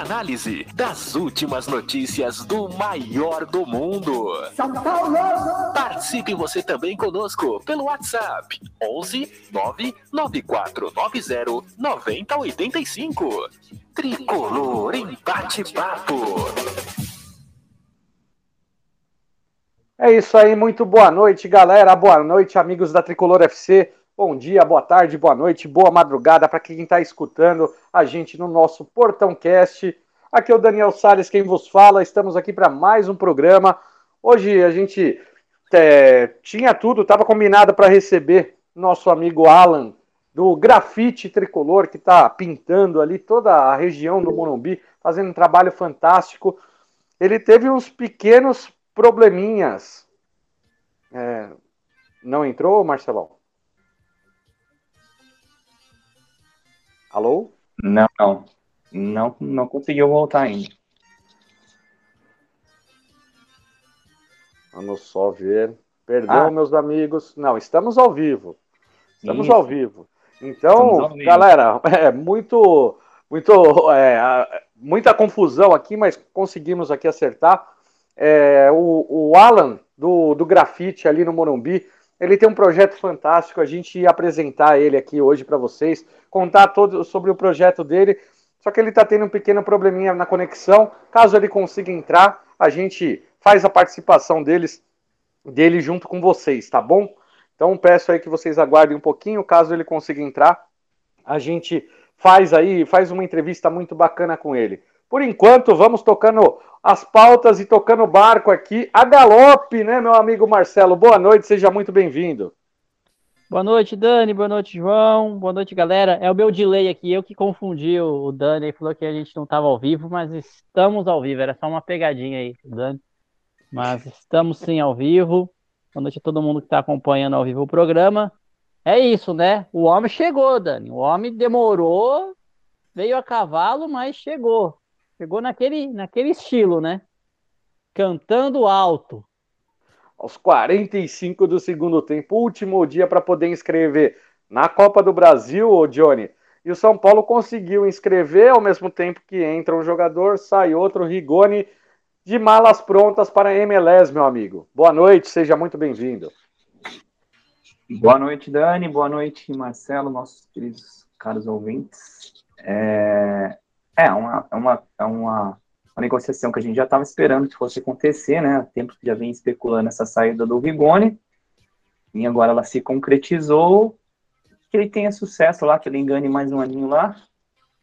análise das últimas notícias do maior do mundo. São Paulo! Participe você também conosco pelo WhatsApp 11 99490 9085. Tricolor em bate-papo. É isso aí, muito boa noite, galera. Boa noite, amigos da Tricolor FC. Bom dia, boa tarde, boa noite, boa madrugada para quem está escutando a gente no nosso Portão Cast. Aqui é o Daniel Salles quem vos fala. Estamos aqui para mais um programa. Hoje a gente é, tinha tudo, estava combinado para receber nosso amigo Alan do Grafite Tricolor, que está pintando ali toda a região do Morumbi, fazendo um trabalho fantástico. Ele teve uns pequenos probleminhas. É, não entrou, Marcelão? Alô? Não, não. Não, não conseguiu voltar ainda. Vamos só ver. Perdão, Ah. meus amigos. Não, estamos ao vivo. Estamos Isso. ao vivo. Então, ao vivo. galera, é muito, muito, é, muita confusão aqui, mas conseguimos aqui acertar. É, o, o Alan do, do grafite ali no Morumbi, ele tem um projeto fantástico. A gente ia apresentar ele aqui hoje para vocês, contar todo sobre o projeto dele. Só que ele está tendo um pequeno probleminha na conexão. Caso ele consiga entrar, a gente faz a participação deles, dele junto com vocês, tá bom? Então peço aí que vocês aguardem um pouquinho, caso ele consiga entrar, a gente faz aí, faz uma entrevista muito bacana com ele. Por enquanto, vamos tocando as pautas e tocando o barco aqui a galope, né, meu amigo Marcelo? Boa noite, seja muito bem-vindo. Boa noite, Dani. Boa noite, João. Boa noite, galera. É o meu delay aqui, eu que confundi o Dani. Ele falou que a gente não estava ao vivo, mas estamos ao vivo. Era só uma pegadinha aí, Dani. Mas estamos sim ao vivo. Boa noite a todo mundo que está acompanhando ao vivo o programa. É isso, né? O homem chegou, Dani. O homem demorou, veio a cavalo, mas chegou. Chegou naquele, naquele estilo, né? Cantando alto. Aos 45 do segundo tempo, último dia para poder inscrever na Copa do Brasil, ô Johnny. E o São Paulo conseguiu inscrever ao mesmo tempo que entra um jogador, sai outro, Rigoni, de malas prontas para a MLS, meu amigo. Boa noite, seja muito bem-vindo. Boa noite, Dani. Boa noite, Marcelo, nossos queridos caros ouvintes. É, é uma, é uma, é uma, uma negociação que a gente já estava esperando que fosse acontecer, né? Há tempo que já vem especulando essa saída do Rigoni. E agora ela se concretizou. Que ele tenha sucesso lá, que ele engane mais um aninho lá.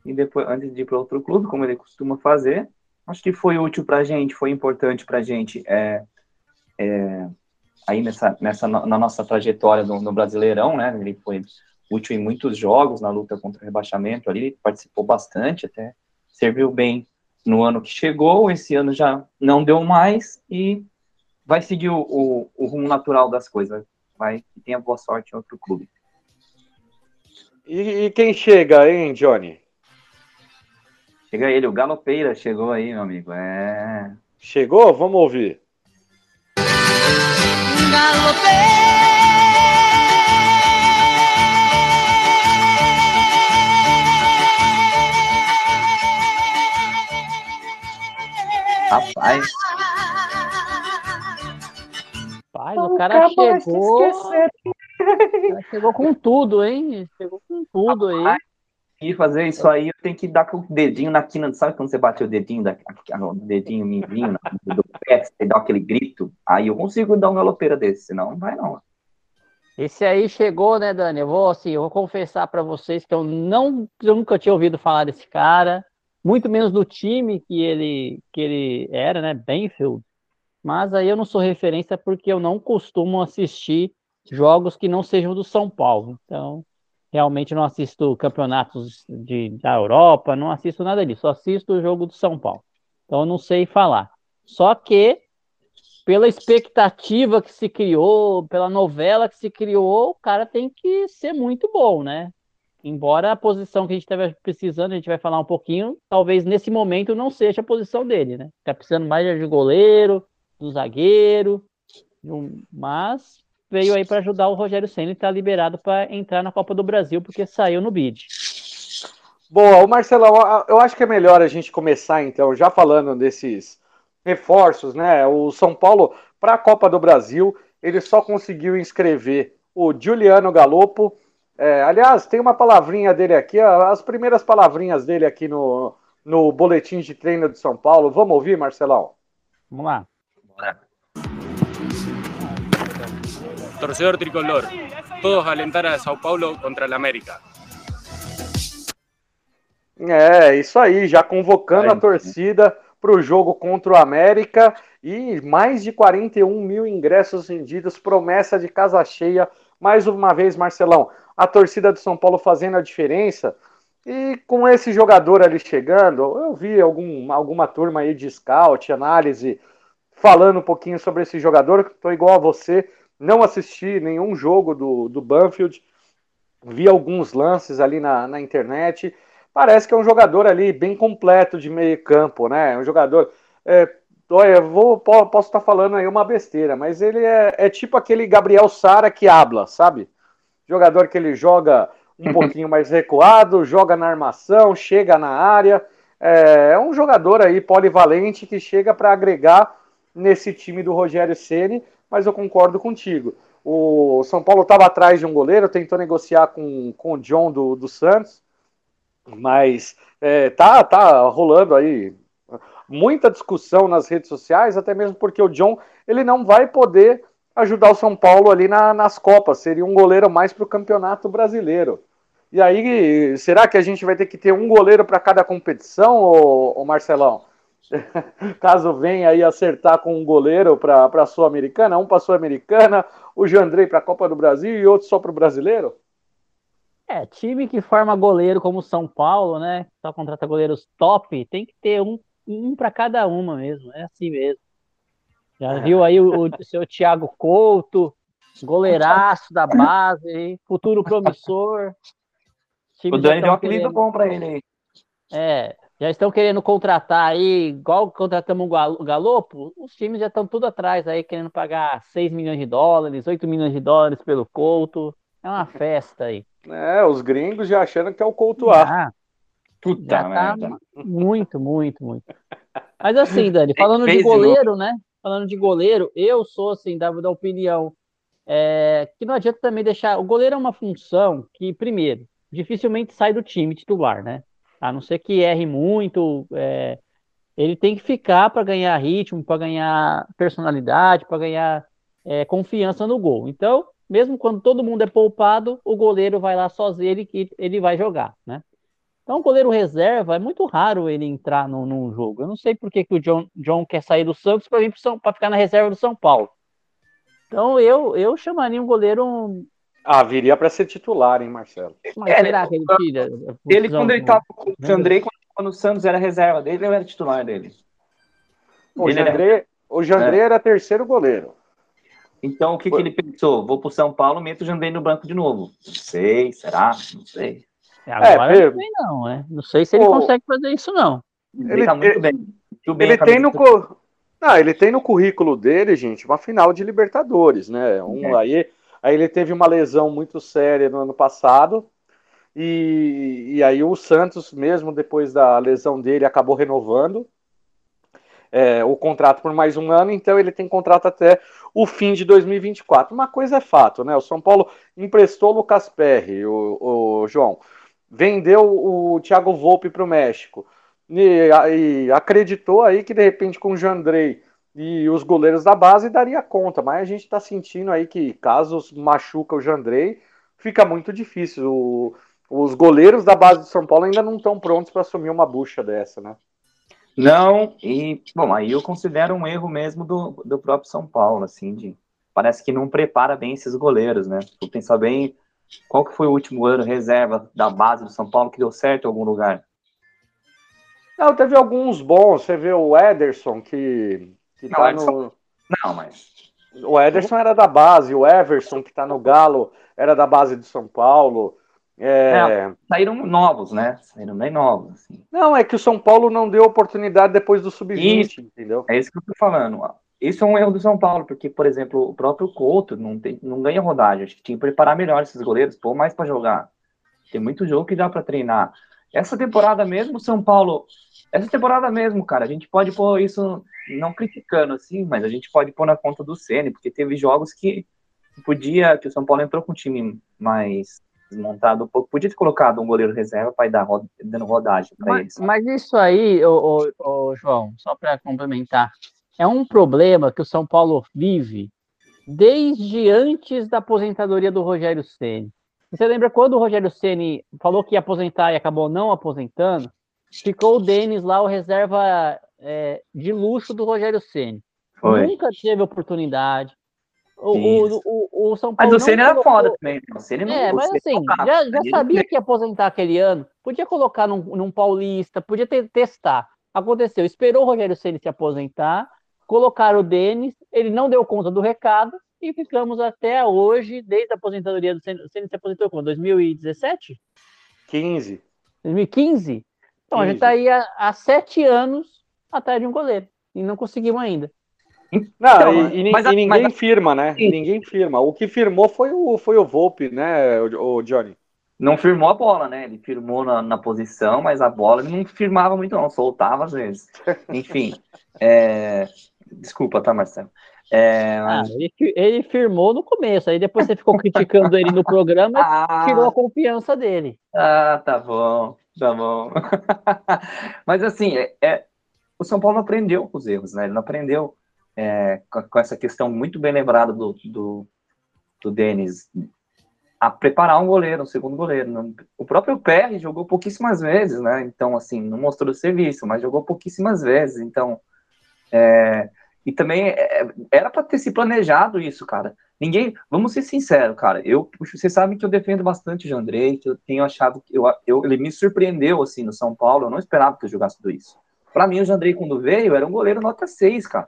E depois, antes de ir para outro clube, como ele costuma fazer. Acho que foi útil para a gente, foi importante para a gente. É, é, aí nessa, nessa na nossa trajetória no, no Brasileirão, né? Ele foi útil em muitos jogos na luta contra o rebaixamento ali, participou bastante, até serviu bem no ano que chegou, esse ano já não deu mais e vai seguir o, o, o rumo natural das coisas. Vai e tenha boa sorte em outro clube. E, e quem chega, hein, Johnny? Chega ele, o Galopeira chegou aí, meu amigo. É. Chegou? Vamos ouvir. Rapaz, Pai, o cara chegou. O cara chegou com tudo, hein? Chegou com tudo aí. e fazer isso aí, eu tenho que dar com o dedinho na quina. Sabe quando você bate o dedinho, da, o dedinho mindinho na- do pé, você dá aquele grito? Aí eu consigo dar um galopeira desse, senão não vai não. Esse aí chegou, né, Dani? Eu vou, assim, eu vou confessar pra vocês que eu não, eu nunca tinha ouvido falar desse cara, muito menos do time que ele, que ele era, né, Benfield. Mas aí eu não sou referência porque eu não costumo assistir jogos que não sejam do São Paulo. Então, realmente não assisto campeonatos de, da Europa, não assisto nada disso, só assisto o jogo do São Paulo. Então eu não sei falar. Só que pela expectativa que se criou, pela novela que se criou, o cara tem que ser muito bom, né? Embora a posição que a gente estava precisando, a gente vai falar um pouquinho, talvez nesse momento não seja a posição dele, né? Tá precisando mais de goleiro, do zagueiro, mas veio aí para ajudar o Rogério Senna e tá liberado para entrar na Copa do Brasil porque saiu no bid. Boa, o Marcelão, eu acho que é melhor a gente começar então, já falando desses reforços, né? O São Paulo para a Copa do Brasil, ele só conseguiu inscrever o Juliano Galopo. É, aliás, tem uma palavrinha dele aqui, as primeiras palavrinhas dele aqui no, no boletim de treino de São Paulo. Vamos ouvir, Marcelão? Vamos lá. Bora. Torcedor tricolor, todos a alentar a São Paulo contra a América. É, isso aí, já convocando a torcida para o jogo contra o América e mais de 41 mil ingressos vendidos, promessa de casa cheia. Mais uma vez, Marcelão, a torcida do São Paulo fazendo a diferença. E com esse jogador ali chegando, eu vi algum, alguma turma aí de scout, análise, falando um pouquinho sobre esse jogador. Estou igual a você, não assisti nenhum jogo do, do Banfield, vi alguns lances ali na, na internet. Parece que é um jogador ali bem completo de meio campo, né? Um jogador. É, olha, vou, posso estar falando aí uma besteira, mas ele é, é tipo aquele Gabriel Sara que habla, sabe? Jogador que ele joga um pouquinho mais recuado, joga na armação, chega na área. É, é um jogador aí polivalente que chega para agregar nesse time do Rogério Ceni mas eu concordo contigo. O São Paulo estava atrás de um goleiro, tentou negociar com, com o John do, do Santos, mas é, tá, tá rolando aí muita discussão nas redes sociais, até mesmo porque o John ele não vai poder ajudar o São Paulo ali na, nas Copas, seria um goleiro mais para o Campeonato Brasileiro. E aí, será que a gente vai ter que ter um goleiro para cada competição, ô, ô Marcelão? caso venha aí acertar com um goleiro para a Sul-Americana, um para a Sul-Americana, o Jandrei para a Copa do Brasil e outro só para o brasileiro? É, time que forma goleiro como São Paulo, né? Só contrata goleiros top, tem que ter um, um para cada uma mesmo, é assim mesmo. Já é. viu aí o, o seu Thiago Couto, goleiraço da base, futuro promissor. O Dani deu um apelido bom para ele aí. É, já estão querendo contratar aí, igual contratamos o Galopo, os times já estão tudo atrás aí, querendo pagar 6 milhões de dólares, 8 milhões de dólares pelo Couto. É uma festa aí. É, os gringos já achando que é o Couto A. Puta já tá muito, muito, muito. Mas assim, Dani, falando de goleiro, né? Falando de goleiro, eu sou assim, da, da opinião é, que não adianta também deixar. O goleiro é uma função que, primeiro, dificilmente sai do time titular, né? A não ser que erre muito, é, ele tem que ficar para ganhar ritmo, para ganhar personalidade, para ganhar é, confiança no gol. Então, mesmo quando todo mundo é poupado, o goleiro vai lá sozinho, ele, ele vai jogar, né? Então, o goleiro reserva, é muito raro ele entrar no, num jogo. Eu não sei por que, que o John, John quer sair do Santos para vir para ficar na reserva do São Paulo. Então, eu, eu chamaria um goleiro ah, viria para ser titular, hein, Marcelo? Mas é, será que ele tira? Ele, quando ele estava com o André, quando o Santos era reserva dele, eu era titular dele. O Jandré, era... o Jandré é. era terceiro goleiro. Então, o que, que ele pensou? Vou para o São Paulo, meto o Jandré no banco de novo. Não sei, será? Não sei. É, agora é, não sei não, né? Não sei se ele Pô, consegue fazer isso, não. Ele, ele tá muito ele, bem. Muito ele tem no... Co... Não, ele tem no currículo dele, gente, uma final de Libertadores, né? Um, é. aí Aí ele teve uma lesão muito séria no ano passado. E, e aí o Santos, mesmo depois da lesão dele, acabou renovando é, o contrato por mais um ano, então ele tem contrato até o fim de 2024. Uma coisa é fato, né? O São Paulo emprestou o Lucas Perry, o, o João, vendeu o Thiago Volpe para o México e, e, acreditou aí que de repente com o Jandrei e os goleiros da base daria conta, mas a gente está sentindo aí que caso machuca o Jandrei, fica muito difícil. O, os goleiros da base de São Paulo ainda não estão prontos para assumir uma bucha dessa, né? Não, e bom, aí eu considero um erro mesmo do, do próprio São Paulo, assim, de parece que não prepara bem esses goleiros, né? Tu pensar bem, qual que foi o último goleiro reserva da base do São Paulo que deu certo em algum lugar? Não, teve alguns bons. Você vê o Ederson, que que não, tá no... Não, mas. O Ederson era da base, o Everson, que tá no Galo, era da base do São Paulo. É... Saíram novos, né? Saíram bem novos. Assim. Não, é que o São Paulo não deu oportunidade depois do Sub-20, entendeu? É isso que eu tô falando. Isso é um erro do São Paulo, porque, por exemplo, o próprio Couto não, tem, não ganha rodagem. Acho que tinha que preparar melhor esses goleiros, pôr mais para jogar. Tem muito jogo que dá para treinar. Essa temporada mesmo, São Paulo. Essa temporada mesmo, cara, a gente pode pôr isso, não criticando assim, mas a gente pode pôr na conta do Ceni, porque teve jogos que podia, que o São Paulo entrou com um time mais desmontado um pouco, podia ter colocado um goleiro reserva para ir dar, dando rodagem para eles. Mas isso aí, ô, ô, ô João, só para complementar, é um problema que o São Paulo vive desde antes da aposentadoria do Rogério Ceni. Você lembra quando o Rogério Ceni falou que ia aposentar e acabou não aposentando? Ficou o Denis lá, o reserva é, de luxo do Rogério Ceni. Nunca teve oportunidade. O, o, o, o, São Paulo mas o Ceni era foda também. O Ceni não, é, mas assim, já, já sabia que ia aposentar aquele ano. Podia colocar num, num paulista, podia ter, testar. Aconteceu, esperou o Rogério Ceni se aposentar, colocaram o Denis, ele não deu conta do recado e ficamos até hoje, desde a aposentadoria do Ceni, se aposentou quando? 2017? 15. 2015? Então, 15. a gente está aí há, há, sete anos atrás de um goleiro e não conseguimos ainda. Não, então, e, e, mas, e ninguém mas, firma, né? Sim. Ninguém firma. O que firmou foi o, foi o Volpe, né, o, o Johnny? Não firmou a bola, né? Ele firmou na, na, posição, mas a bola ele não firmava muito, não, soltava às vezes. Enfim. É... Desculpa, tá, Marcelo? É, ah, ele, ele, firmou no começo, aí depois você ficou criticando ele no programa ah, tirou a confiança dele. Ah, tá bom, tá bom. Mas assim, é, é, o São Paulo aprendeu com os erros, né? Ele não aprendeu é, com, com, essa questão muito bem lembrada do, do, do Denis a preparar um goleiro, um segundo goleiro. O próprio Pérez jogou pouquíssimas vezes, né? Então, assim, não mostrou serviço, mas jogou pouquíssimas vezes. Então, é, e também é, era para ter se planejado isso, cara. Ninguém, vamos ser sinceros, cara. Eu, vocês sabem que eu defendo bastante o Jandrei, que eu tenho achado que eu, eu, ele me surpreendeu assim no São Paulo. Eu não esperava que eu jogasse tudo isso. Para mim, o Jandrei, quando veio, era um goleiro nota 6, cara.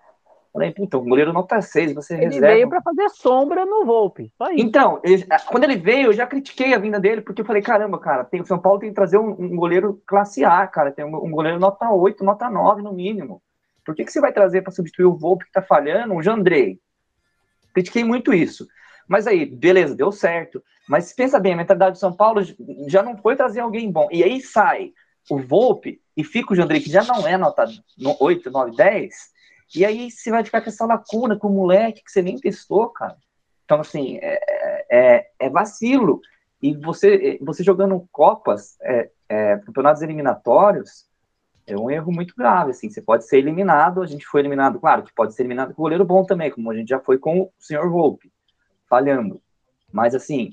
Falei, puta, um goleiro nota 6, você ele reserva. Ele veio para fazer sombra no Volpe. Então, ele, quando ele veio, eu já critiquei a vinda dele, porque eu falei, caramba, cara, tem, o São Paulo tem que trazer um, um goleiro classe A, cara. Tem um, um goleiro nota 8, nota 9 no mínimo. Por que, que você vai trazer para substituir o Volpe que está falhando, o Jandrei? Critiquei muito isso. Mas aí, beleza, deu certo. Mas pensa bem, a mentalidade do São Paulo já não foi trazer alguém bom. E aí sai o Volpe e fica o Jandrei, que já não é nota 8, 9, 10. E aí você vai ficar com essa lacuna com o moleque que você nem testou, cara. Então, assim, é, é, é vacilo. E você, você jogando Copas, é, é campeonatos eliminatórios, é um erro muito grave, assim, você pode ser eliminado, a gente foi eliminado, claro, que pode ser eliminado com goleiro bom também, como a gente já foi com o senhor Volpe, falhando, mas assim,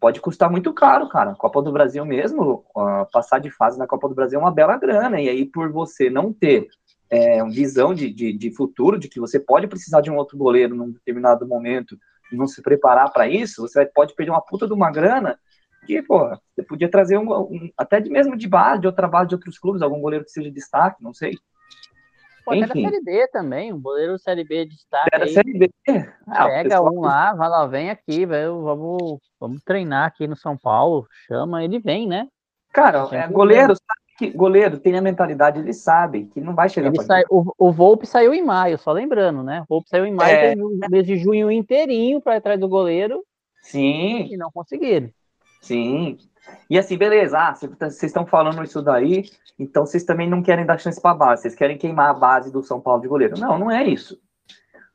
pode custar muito caro, cara, Copa do Brasil mesmo, uh, passar de fase na Copa do Brasil é uma bela grana, e aí por você não ter é, visão de, de, de futuro, de que você pode precisar de um outro goleiro num determinado momento, não se preparar para isso, você pode perder uma puta de uma grana, que, pô, você podia trazer um, um, até de mesmo de base, de outra base de outros clubes, algum goleiro que seja destaque, não sei. Pô, até da Série B também, um goleiro Série B de destaque. Era Série B. Ah, Pega pessoal... um lá, vai lá, vem aqui, velho, vamos, vamos treinar aqui no São Paulo, chama, ele vem, né? Cara, é, goleiro, sabe que goleiro tem a mentalidade, ele sabe que não vai chegar ele sai, o, o Volpe saiu em maio, só lembrando, né? O Volpe saiu em maio, é... mês de junho inteirinho para trás do goleiro. Sim. E não conseguiram. Sim. E assim, beleza, ah, vocês estão falando isso daí, então vocês também não querem dar chance para a base, vocês querem queimar a base do São Paulo de goleiro. Não, não é isso.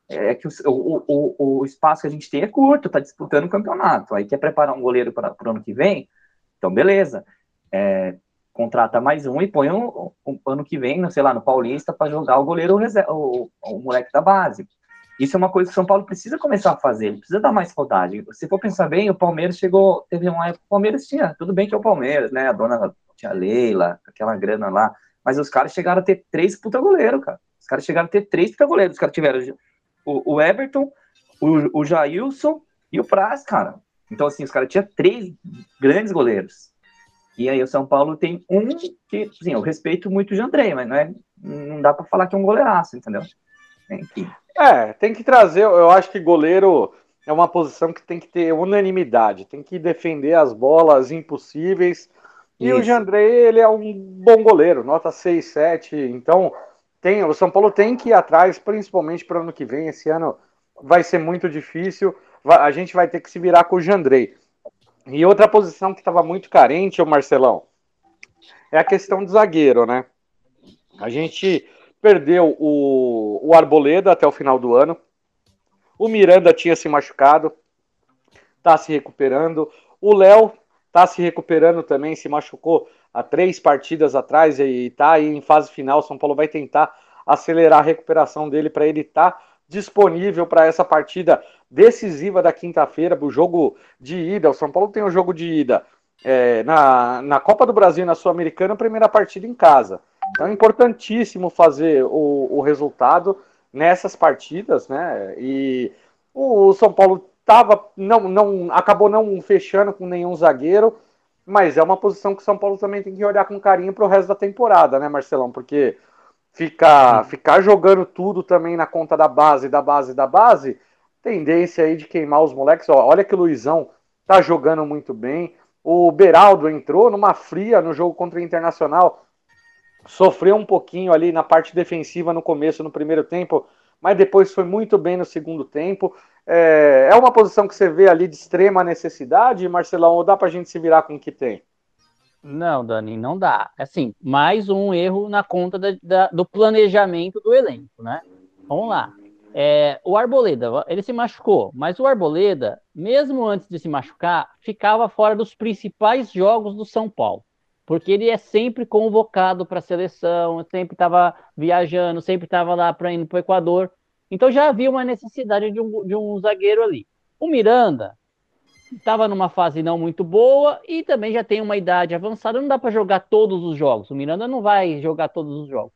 É que o, o, o, o espaço que a gente tem é curto, tá disputando o campeonato. Aí quer preparar um goleiro para o ano que vem, então beleza. É, contrata mais um e põe um, um, ano que vem, sei lá, no Paulista para jogar o goleiro o, o moleque da base. Isso é uma coisa que o São Paulo precisa começar a fazer, ele precisa dar mais rodagem. Se for pensar bem, o Palmeiras chegou, teve uma época, o Palmeiras tinha, tudo bem que é o Palmeiras, né? A dona tinha Leila, aquela grana lá, mas os caras chegaram a ter três puta goleiro, cara. Os caras chegaram a ter três puta goleiros. Os caras tiveram o, o Everton, o, o Jailson e o Praz, cara. Então, assim, os caras tinham três grandes goleiros. E aí o São Paulo tem um que, assim, eu respeito muito o Jandrei, mas não, é, não dá para falar que é um goleiraço, entendeu? Enfim. É, tem que trazer. Eu acho que goleiro é uma posição que tem que ter unanimidade, tem que defender as bolas impossíveis. E o Isso. Jandrei, ele é um bom goleiro, nota 6, 7. Então, tem, o São Paulo tem que ir atrás, principalmente para o ano que vem. Esse ano vai ser muito difícil. A gente vai ter que se virar com o Jandrei. E outra posição que estava muito carente, o Marcelão, é a questão do zagueiro, né? A gente perdeu o, o Arboleda até o final do ano. O Miranda tinha se machucado, tá se recuperando. O Léo tá se recuperando também, se machucou há três partidas atrás e tá aí em fase final. São Paulo vai tentar acelerar a recuperação dele para ele estar disponível para essa partida decisiva da quinta-feira, o jogo de ida. O São Paulo tem um jogo de ida é, na, na Copa do Brasil na Sul-Americana, primeira partida em casa. Então é importantíssimo fazer o, o resultado nessas partidas, né? E o, São Paulo tava, não, não, acabou não fechando com nenhum zagueiro, mas é uma posição que o São Paulo também tem que olhar com carinho para o resto da temporada, né, Marcelão? Porque ficar, ficar jogando tudo também na conta da base, da base, da base, tendência aí de queimar os moleques. Ó, olha que o Luizão tá jogando muito bem. O Beraldo entrou numa fria no jogo contra o Internacional, sofreu um pouquinho ali na parte defensiva no começo, no primeiro tempo, mas depois foi muito bem no segundo tempo. É, é uma posição que você vê ali de extrema necessidade, Marcelão, ou dá pra gente se virar com o que tem? Não, Dani, não dá. Assim, mais um erro na conta da- da- do planejamento do elenco, né? Vamos lá. É, o Arboleda, ele se machucou, mas o Arboleda, mesmo antes de se machucar, ficava fora dos principais jogos do São Paulo, porque ele é sempre convocado para a seleção, sempre estava viajando, sempre estava lá para ir para o Equador. Então já havia uma necessidade de um, de um zagueiro ali. O Miranda estava numa fase não muito boa e também já tem uma idade avançada, não dá para jogar todos os jogos. O Miranda não vai jogar todos os jogos.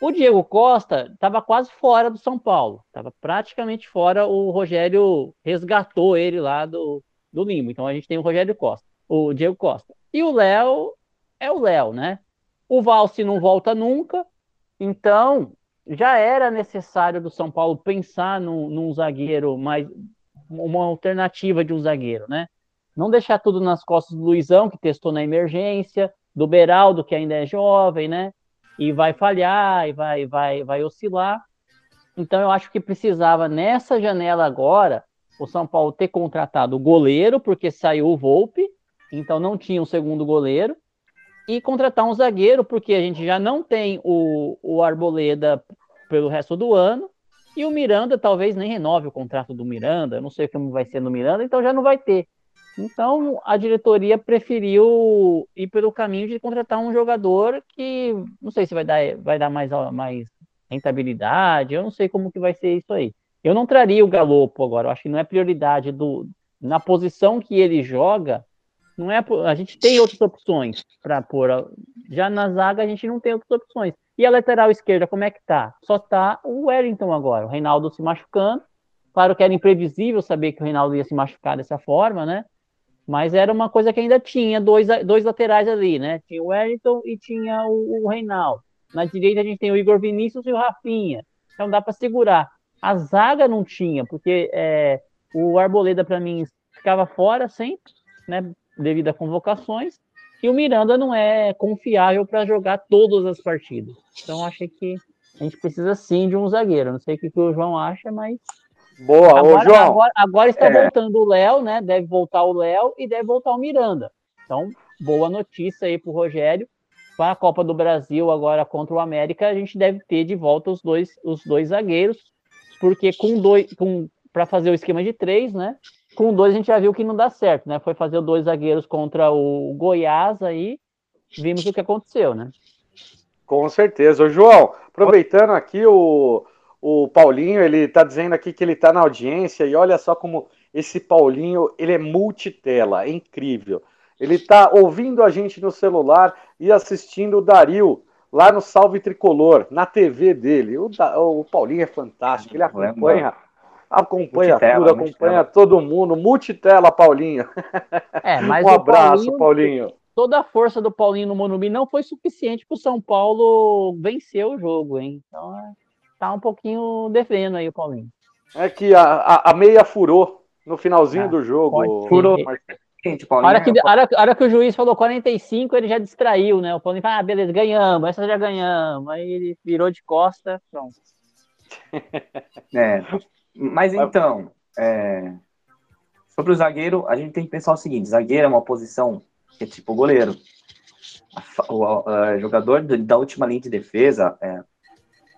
O Diego Costa estava quase fora do São Paulo, estava praticamente fora. O Rogério resgatou ele lá do, do limbo. Então a gente tem o Rogério Costa, o Diego Costa. E o Léo é o Léo, né? O Valse não volta nunca, então já era necessário do São Paulo pensar num, num zagueiro mais uma alternativa de um zagueiro, né? Não deixar tudo nas costas do Luizão, que testou na emergência, do Beraldo, que ainda é jovem, né? E vai falhar, e vai, vai, vai oscilar. Então eu acho que precisava, nessa janela agora, o São Paulo ter contratado o goleiro, porque saiu o Volpe, então não tinha um segundo goleiro, e contratar um zagueiro, porque a gente já não tem o, o Arboleda pelo resto do ano, e o Miranda talvez nem renove o contrato do Miranda, não sei como vai ser no Miranda, então já não vai ter. Então a diretoria preferiu ir pelo caminho de contratar um jogador que não sei se vai dar, vai dar mais, mais rentabilidade, eu não sei como que vai ser isso aí. Eu não traria o Galopo agora, eu acho que não é prioridade do na posição que ele joga, não é a gente tem outras opções para pôr, já na zaga a gente não tem outras opções. E a lateral esquerda, como é que tá? Só tá o Wellington agora, o Reinaldo se machucando. Claro que era imprevisível saber que o Reinaldo ia se machucar dessa forma, né? Mas era uma coisa que ainda tinha dois, dois laterais ali, né? Tinha o Wellington e tinha o, o Reinaldo. Na direita a gente tem o Igor Vinícius e o Rafinha. Então dá para segurar. A zaga não tinha, porque é, o Arboleda, para mim, ficava fora sempre, né? Devido a convocações. E o Miranda não é confiável para jogar todas as partidas. Então achei que a gente precisa sim de um zagueiro. Não sei o que, que o João acha, mas. Boa, agora, ô João. Agora, agora está é... voltando o Léo, né? Deve voltar o Léo e deve voltar o Miranda. Então, boa notícia aí para o Rogério. Para a Copa do Brasil, agora contra o América, a gente deve ter de volta os dois, os dois zagueiros, porque com dois, com, para fazer o esquema de três, né? Com dois a gente já viu que não dá certo, né? Foi fazer dois zagueiros contra o Goiás aí, vimos o que aconteceu, né? Com certeza. Ô, João, aproveitando aqui o, o Paulinho, ele tá dizendo aqui que ele tá na audiência e olha só como esse Paulinho, ele é multitela, é incrível. Ele tá ouvindo a gente no celular e assistindo o Dario lá no Salve Tricolor, na TV dele. O, o Paulinho é fantástico, ele acompanha acompanha multitela, tudo, acompanha multitela. todo mundo, multitela, Paulinho. É, mas um abraço, Paulinho, Paulinho. Toda a força do Paulinho no Monumbi não foi suficiente para o São Paulo vencer o jogo, hein? Então, tá um pouquinho devendo aí o Paulinho. É que a, a, a meia furou no finalzinho Ah, do jogo. Furou. Gente, A Paulinho, hora, que, a, hora, a hora que o juiz falou 45, ele já distraiu, né? O Paulinho falou, ah, beleza, ganhamos, essa já ganhamos. Aí ele virou de costa, pronto. É, mas então, é, sobre o zagueiro, a gente tem que pensar o seguinte: zagueiro é uma posição que é tipo goleiro. O, a- jogador do- da última linha de defesa, é,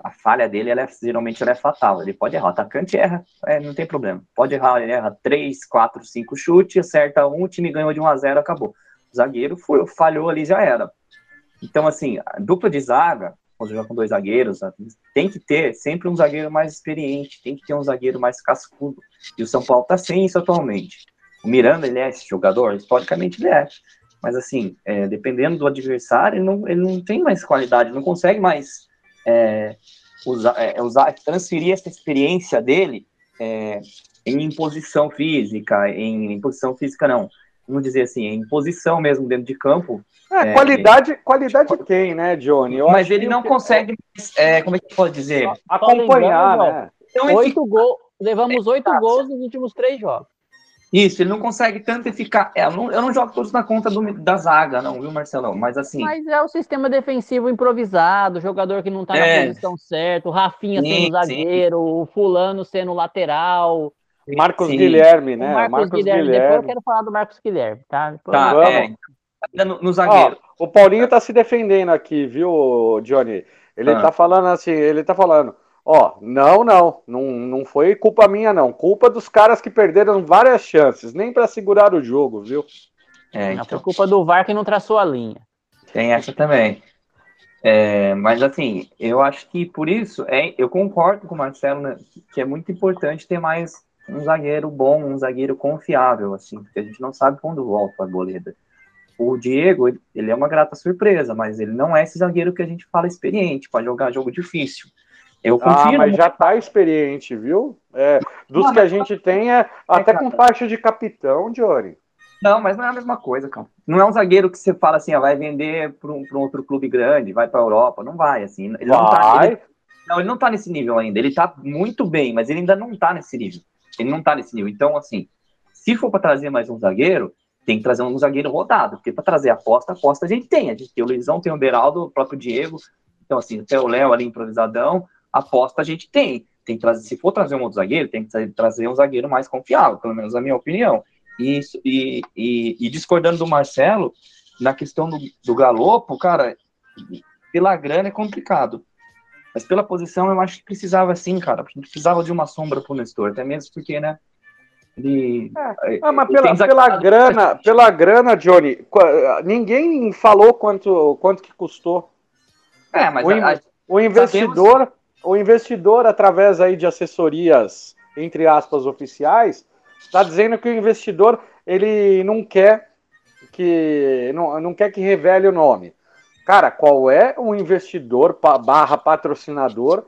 a falha dele, ela é- geralmente ela é fatal. Ele pode errar. O atacante erra, é, não tem problema. Pode errar, ele erra 3, 4, 5 chutes, acerta um, o time ganhou de 1 a 0 acabou. O zagueiro foi, falhou ali, já era. Então, assim, a dupla de zaga, quando joga com dois zagueiros, tem que ter sempre um zagueiro mais experiente, tem que ter um zagueiro mais cascudo. E o São Paulo tá sem isso atualmente. O Miranda, ele é esse jogador? Historicamente, ele é. Mas, assim, é, dependendo do adversário, ele não, ele não tem mais qualidade, não consegue mais é, usar, é, usar, transferir essa experiência dele é, em imposição física, em imposição física não, vamos dizer assim, em posição mesmo dentro de campo, É, É, qualidade, qualidade tem, né, Johnny? Eu mas ele não que- consegue, é, como é que pode dizer? acompanhar, né? Então, Oito gol, levamos oito gols nos últimos três jogos. Isso, ele não consegue tanto ficar. eu, não, eu não jogo todos na conta do- da zaga, não, viu, Marcelão? Mas assim, Mas é o sistema defensivo improvisado, jogador que não tá É. na posição certa, o Rafinha Sim, sendo zagueiro, o fulano sendo lateral, Marcos Sim. Guilherme, o né? Marcos, Marcos Guilherme. Guilherme. Depois eu quero falar do Marcos Guilherme, tá? Depois tá, Vamos. é, ainda no, no zagueiro. Ó, o Paulinho tá se defendendo aqui, viu, Johnny? Ele Ah. tá falando assim, ele tá falando, ó, não, não, não, não foi culpa minha, não. Culpa dos caras que perderam várias chances, nem pra segurar o jogo, viu? É, então, Por culpa do VAR que não traçou a linha. tem essa também. É, mas assim, eu acho que por isso, é, eu concordo com o Marcelo, né, que é muito importante ter mais um zagueiro bom, um zagueiro confiável, assim, porque a gente não sabe quando volta a boleda. O Diego, ele- é uma grata surpresa, mas ele não é esse zagueiro que a gente fala experiente para jogar jogo difícil. Eu Ah, confio mas no- já tá experiente, viu? É, dos Não, que a mas- gente tem é até cara. com faixa de capitão, Johnny. Não, mas não é a mesma coisa, cara. Não é um zagueiro que você fala assim, ó, vai vender para um, pra um outro clube grande, vai para a Europa. Não vai, assim. Ele não, tá, Vai. ele, não, ele não tá nesse nível ainda. Ele tá muito bem, mas ele ainda não tá nesse nível. Ele não tá nesse nível. Então, assim, se for para trazer mais um zagueiro, tem que trazer um zagueiro rodado, porque para trazer aposta, aposta a gente tem. A gente tem o Luizão, tem o Beraldo, o próprio Diego. Então, assim, até o Léo ali improvisadão, aposta a gente tem. Tem que trazer, se for trazer um outro zagueiro, tem que tra- trazer um zagueiro mais confiável, pelo menos na minha opinião. E, e, e, e discordando do Marcelo, na questão do, do Galopo, cara, pela grana é complicado. Mas pela posição eu acho que precisava sim, cara. Precisava de uma sombra pro Nestor, até mesmo porque, né? Ele. Ah, mas pela, pela grana, pela grana, Johnny, ninguém falou quanto, quanto que custou. É, mas o in- a- O investidor, o investidor, através aí de assessorias, entre aspas, oficiais, está dizendo que o investidor ele não quer que não, não quer que revele o nome. Cara, qual é o investidor barra patrocinador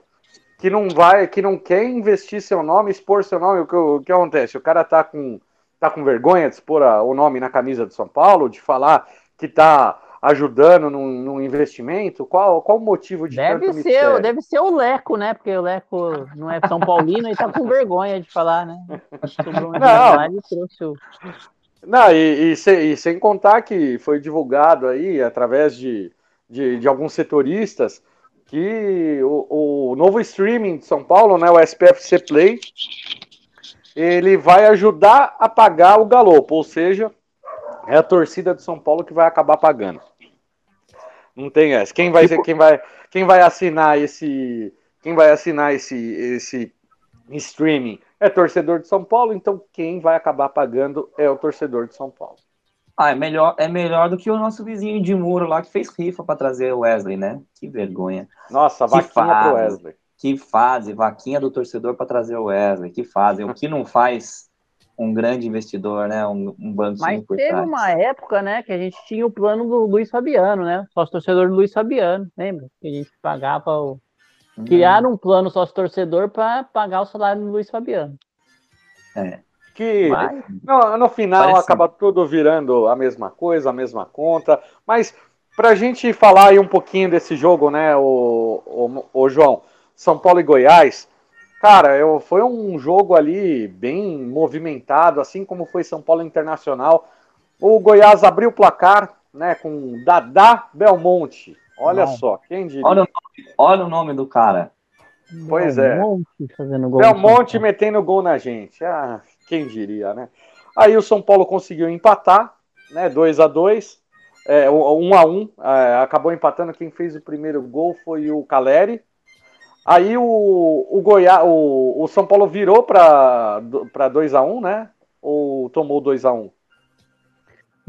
que não vai, que não quer investir seu nome, expor seu nome? O que, o que acontece? O cara tá com, tá com vergonha de expor a- o nome na camisa de São Paulo, de falar que tá ajudando num, num investimento? Qual, qual o motivo de Deve tanto ser, mistério? deve ser o Leco, né? Porque o Leco não é São Paulino e tá com vergonha de falar, né? Sobrou um Não. lá e trouxe o. Não, e, e sem, e sem contar que foi divulgado aí, através de, de, de alguns setoristas, que o, o novo streaming de São Paulo, né, o SPFC Play, ele vai ajudar a pagar o galopo, ou seja, é a torcida de São Paulo que vai acabar pagando. Não tem essa. Quem vai, quem vai, quem vai assinar esse, quem vai assinar esse, esse streaming é torcedor de São Paulo, então quem vai acabar pagando é o torcedor de São Paulo. Ah, é melhor, é melhor do que o nosso vizinho de muro lá que fez rifa para trazer o Wesley, né? Que vergonha. Nossa, Que vaquinha fase. pro Wesley. Que fase, vaquinha do torcedor para trazer o Wesley. Que fase. O que não faz um grande investidor, né? Um, um banco Mas por teve trás. uma época, né, que a gente tinha o plano do Luiz Fabiano, né? Sócio torcedor do Luiz Fabiano, lembra? Que a gente pagava o. Uhum. Criaram um plano sócio torcedor para pagar o salário do Luiz Fabiano. É. Que Mas- no, no final Parece- acaba tudo virando a mesma coisa, a mesma conta. Mas pra gente falar aí um pouquinho desse jogo, né, o, o, o João, São Paulo e Goiás. Cara, eu, foi um jogo ali bem movimentado, assim como foi São Paulo Internacional. O Goiás abriu o placar, né, com Dadá Belmonte. Olha Não. só, quem diria? Olha o nome, olha o nome do cara. Pois é. Belmonte fazendo gol. Belmonte metendo gol na gente. Ah, quem diria, né? Aí o São Paulo conseguiu empatar, né? 2 a 2 é, 1 a 1 é, acabou empatando. Quem fez o primeiro gol foi o Caleri. Aí o, o, Goiás, o, o São Paulo virou para 2 a 1 né? Ou tomou 2 a 1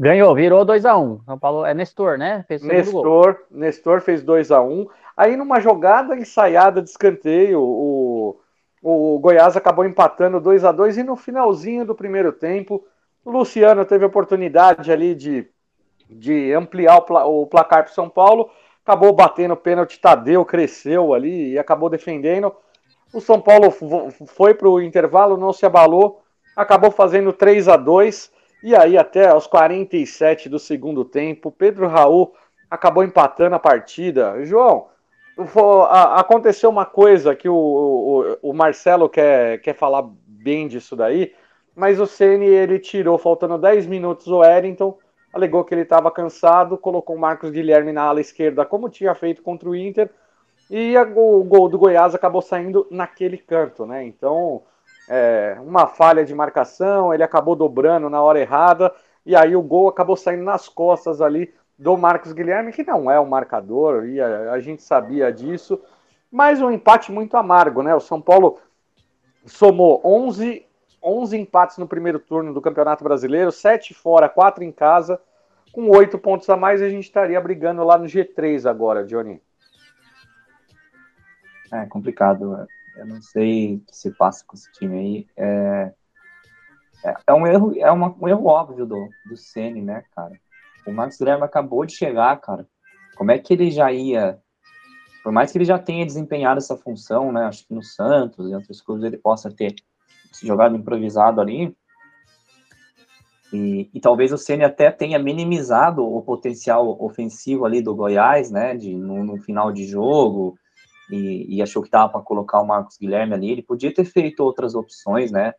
Ganhou, virou 2x1. São Paulo é Nestor, né? Fez o segundo gol. Nestor, Nestor fez 2 a 1 Aí numa jogada ensaiada de escanteio, o, o Goiás acabou empatando 2 a 2 e no finalzinho do primeiro tempo, o Luciano teve a oportunidade ali de, de ampliar o, pla- o placar para São Paulo, acabou batendo o pênalti, Tadeu cresceu ali e acabou defendendo. O São Paulo foi para o intervalo, não se abalou, acabou fazendo 3 a 2 e aí até aos 47 do segundo tempo, Pedro Raul acabou empatando a partida. João, aconteceu uma coisa que o, o, o Marcelo quer, quer falar bem disso daí, mas o Ceni ele tirou, faltando 10 minutos, o Wellington, alegou que ele estava cansado, colocou o Marcos Guilherme na ala esquerda, como tinha feito contra o Inter, e a- o gol do Goiás acabou saindo naquele canto, né? Então, é, uma falha de marcação, ele acabou dobrando na hora errada, e aí o gol acabou saindo nas costas ali do Marcos Guilherme, que não é o marcador, e a, a gente sabia disso, mas um empate muito amargo, né? O São Paulo somou 11, 11 empates no primeiro turno do Campeonato Brasileiro, 7 fora, 4 em casa, com 8 pontos a mais, a gente estaria brigando lá no G3 agora, Johnny. É complicado. Eu não sei o que se passa com esse time aí. É, é, é um erro, é uma- um erro óbvio do, do Ceni, né, cara? O Marcos Guilherme acabou de chegar, cara. Como é que ele já ia. Por mais que ele já tenha desempenhado essa função, né? Acho que no Santos e outras coisas ele possa ter jogado improvisado ali. E, e talvez o Ceni até tenha minimizado o potencial ofensivo ali do Goiás, né? De, no, no final de jogo, e, e achou que dava para colocar o Marcos Guilherme ali. Ele podia ter feito outras opções, né?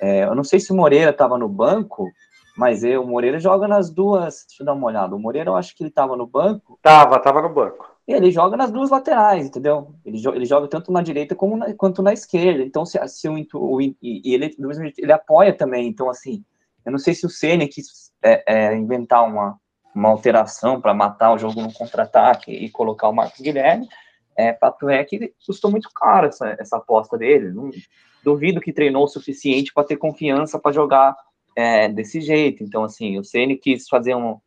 É, eu não sei se o Moreira estava no banco, mas eu, o Moreira joga nas duas. Deixa eu dar uma olhada. O Moreira, eu acho que ele estava no banco. Tava, tava no banco. Ele joga nas duas laterais, entendeu? Ele, jo- ele joga tanto na direita como na, quanto na esquerda. Então, se, se o, o e ele, ele apoia também. Então, assim, eu não sei se o Ceni quis é, é, inventar uma, uma alteração para matar o jogo no contra-ataque e colocar o Marcos Guilherme. É, fato é que custou muito caro essa, essa aposta dele. Não, duvido que treinou o suficiente para ter confiança para jogar é, desse jeito. Então, assim, o Ceni quis fazer um,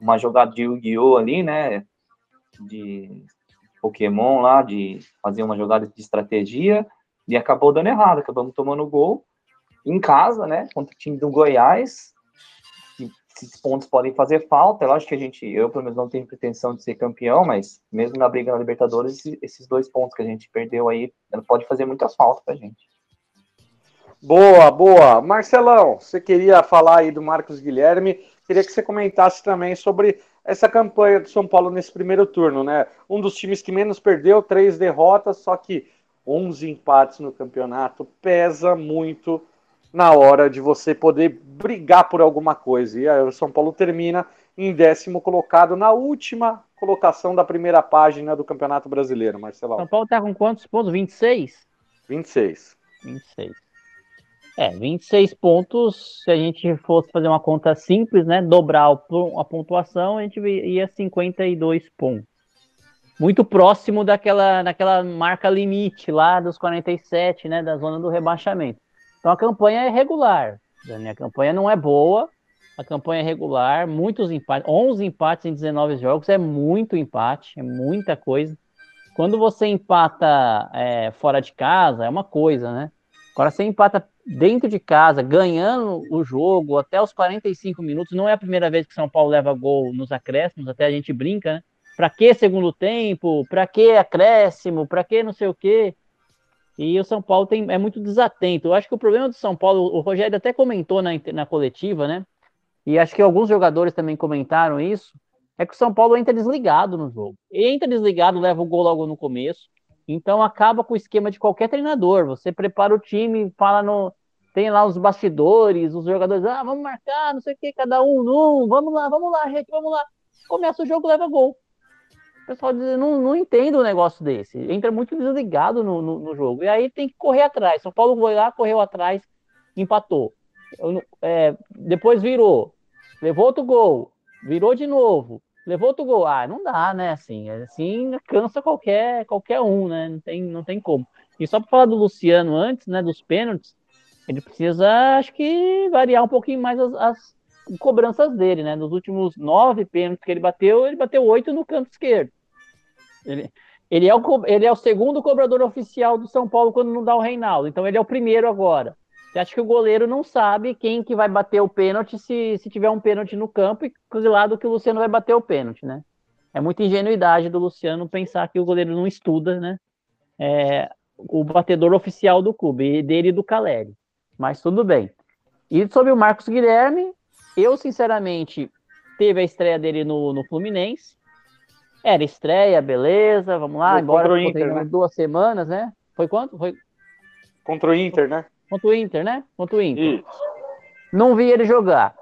uma jogada de Yu-Gi-Oh! ali, né? De Pokémon lá, de fazer uma jogada de estratégia, e acabou dando errado, acabamos tomando gol em casa, né? Contra o time do Goiás. Esses pontos podem fazer falta. Eu acho que a gente, eu pelo menos não tenho pretensão de ser campeão, mas mesmo na briga na Libertadores, esse- esses dois pontos que a gente perdeu aí, pode fazer muita falta pra gente. Boa, boa. Marcelão, você queria falar aí do Marcos Guilherme, queria que você comentasse também sobre essa campanha do São Paulo nesse primeiro turno, né? Um dos times que menos perdeu, três derrotas, só que 11 empates no campeonato pesa muito na hora de você poder brigar por alguma coisa. E aí o São Paulo termina em décimo colocado na última colocação da primeira página do Campeonato Brasileiro, Marcelão. São Paulo tá com quantos pontos? 26? 26. 26. É, 26 pontos. Se a gente fosse fazer uma conta simples, né? Dobrar a pontuação, a gente ia 52 pontos. Muito próximo daquela, daquela marca limite lá dos 47, né? Da zona do rebaixamento. Então a campanha é regular. Dani. A campanha não é boa. A campanha é regular. Muitos empates. 11 empates em 19 jogos é muito empate. É muita coisa. Quando você empata é, fora de casa, é uma coisa, né? Agora você empata dentro de casa, ganhando o jogo até os 45 minutos. Não é a primeira vez que São Paulo leva gol nos acréscimos, até a gente brinca, né? Pra que segundo tempo? Pra que acréscimo? Pra que não sei o quê? E o São Paulo tem, é muito desatento. Eu acho que o problema do São Paulo, o Rogério até comentou na, na coletiva, né? E acho que alguns jogadores também comentaram isso. É que o São Paulo entra desligado no jogo. Entra desligado, leva o gol logo no começo. Então acaba com o esquema de qualquer treinador. Você prepara o time, fala no. Tem lá os bastidores, os jogadores, ah, vamos marcar, não sei o que, cada um num, vamos lá, vamos lá, gente, vamos lá. Começa o jogo, leva gol. O pessoal diz, não, não entende um negócio desse. Entra muito desligado no, no, no, jogo. E aí tem que correr atrás. São Paulo foi lá, correu atrás, empatou. É, depois virou. Levou outro gol. Virou de novo levou outro gol. Ah, não dá, né? Assim, assim cansa qualquer, qualquer um, né? Não tem, não tem como. E só para falar do Luciano antes, né? Dos pênaltis, ele precisa, acho que, variar um pouquinho mais as, as cobranças dele, né? Nos últimos nove pênaltis que ele bateu, ele bateu oito no canto esquerdo. Ele, ele, é o, ele é o segundo cobrador oficial do São Paulo quando não dá o Reinaldo. Então ele é o primeiro agora. Você acha que o goleiro não sabe quem que vai bater o pênalti se, se tiver um pênalti no campo e que lado que o Luciano vai bater o pênalti, né? É muita ingenuidade do Luciano pensar que o goleiro não estuda, né? É, o batedor oficial do clube, dele e do Caleri. Mas tudo bem. E sobre o Marcos Guilherme, eu sinceramente teve a estreia dele no, no Fluminense. Era estreia, beleza, vamos lá, embora Inter, né? duas semanas, né? Foi quanto? Foi contra o Inter, né? Contra o Inter, né? Contra o Inter. Isso. Não vi ele jogar.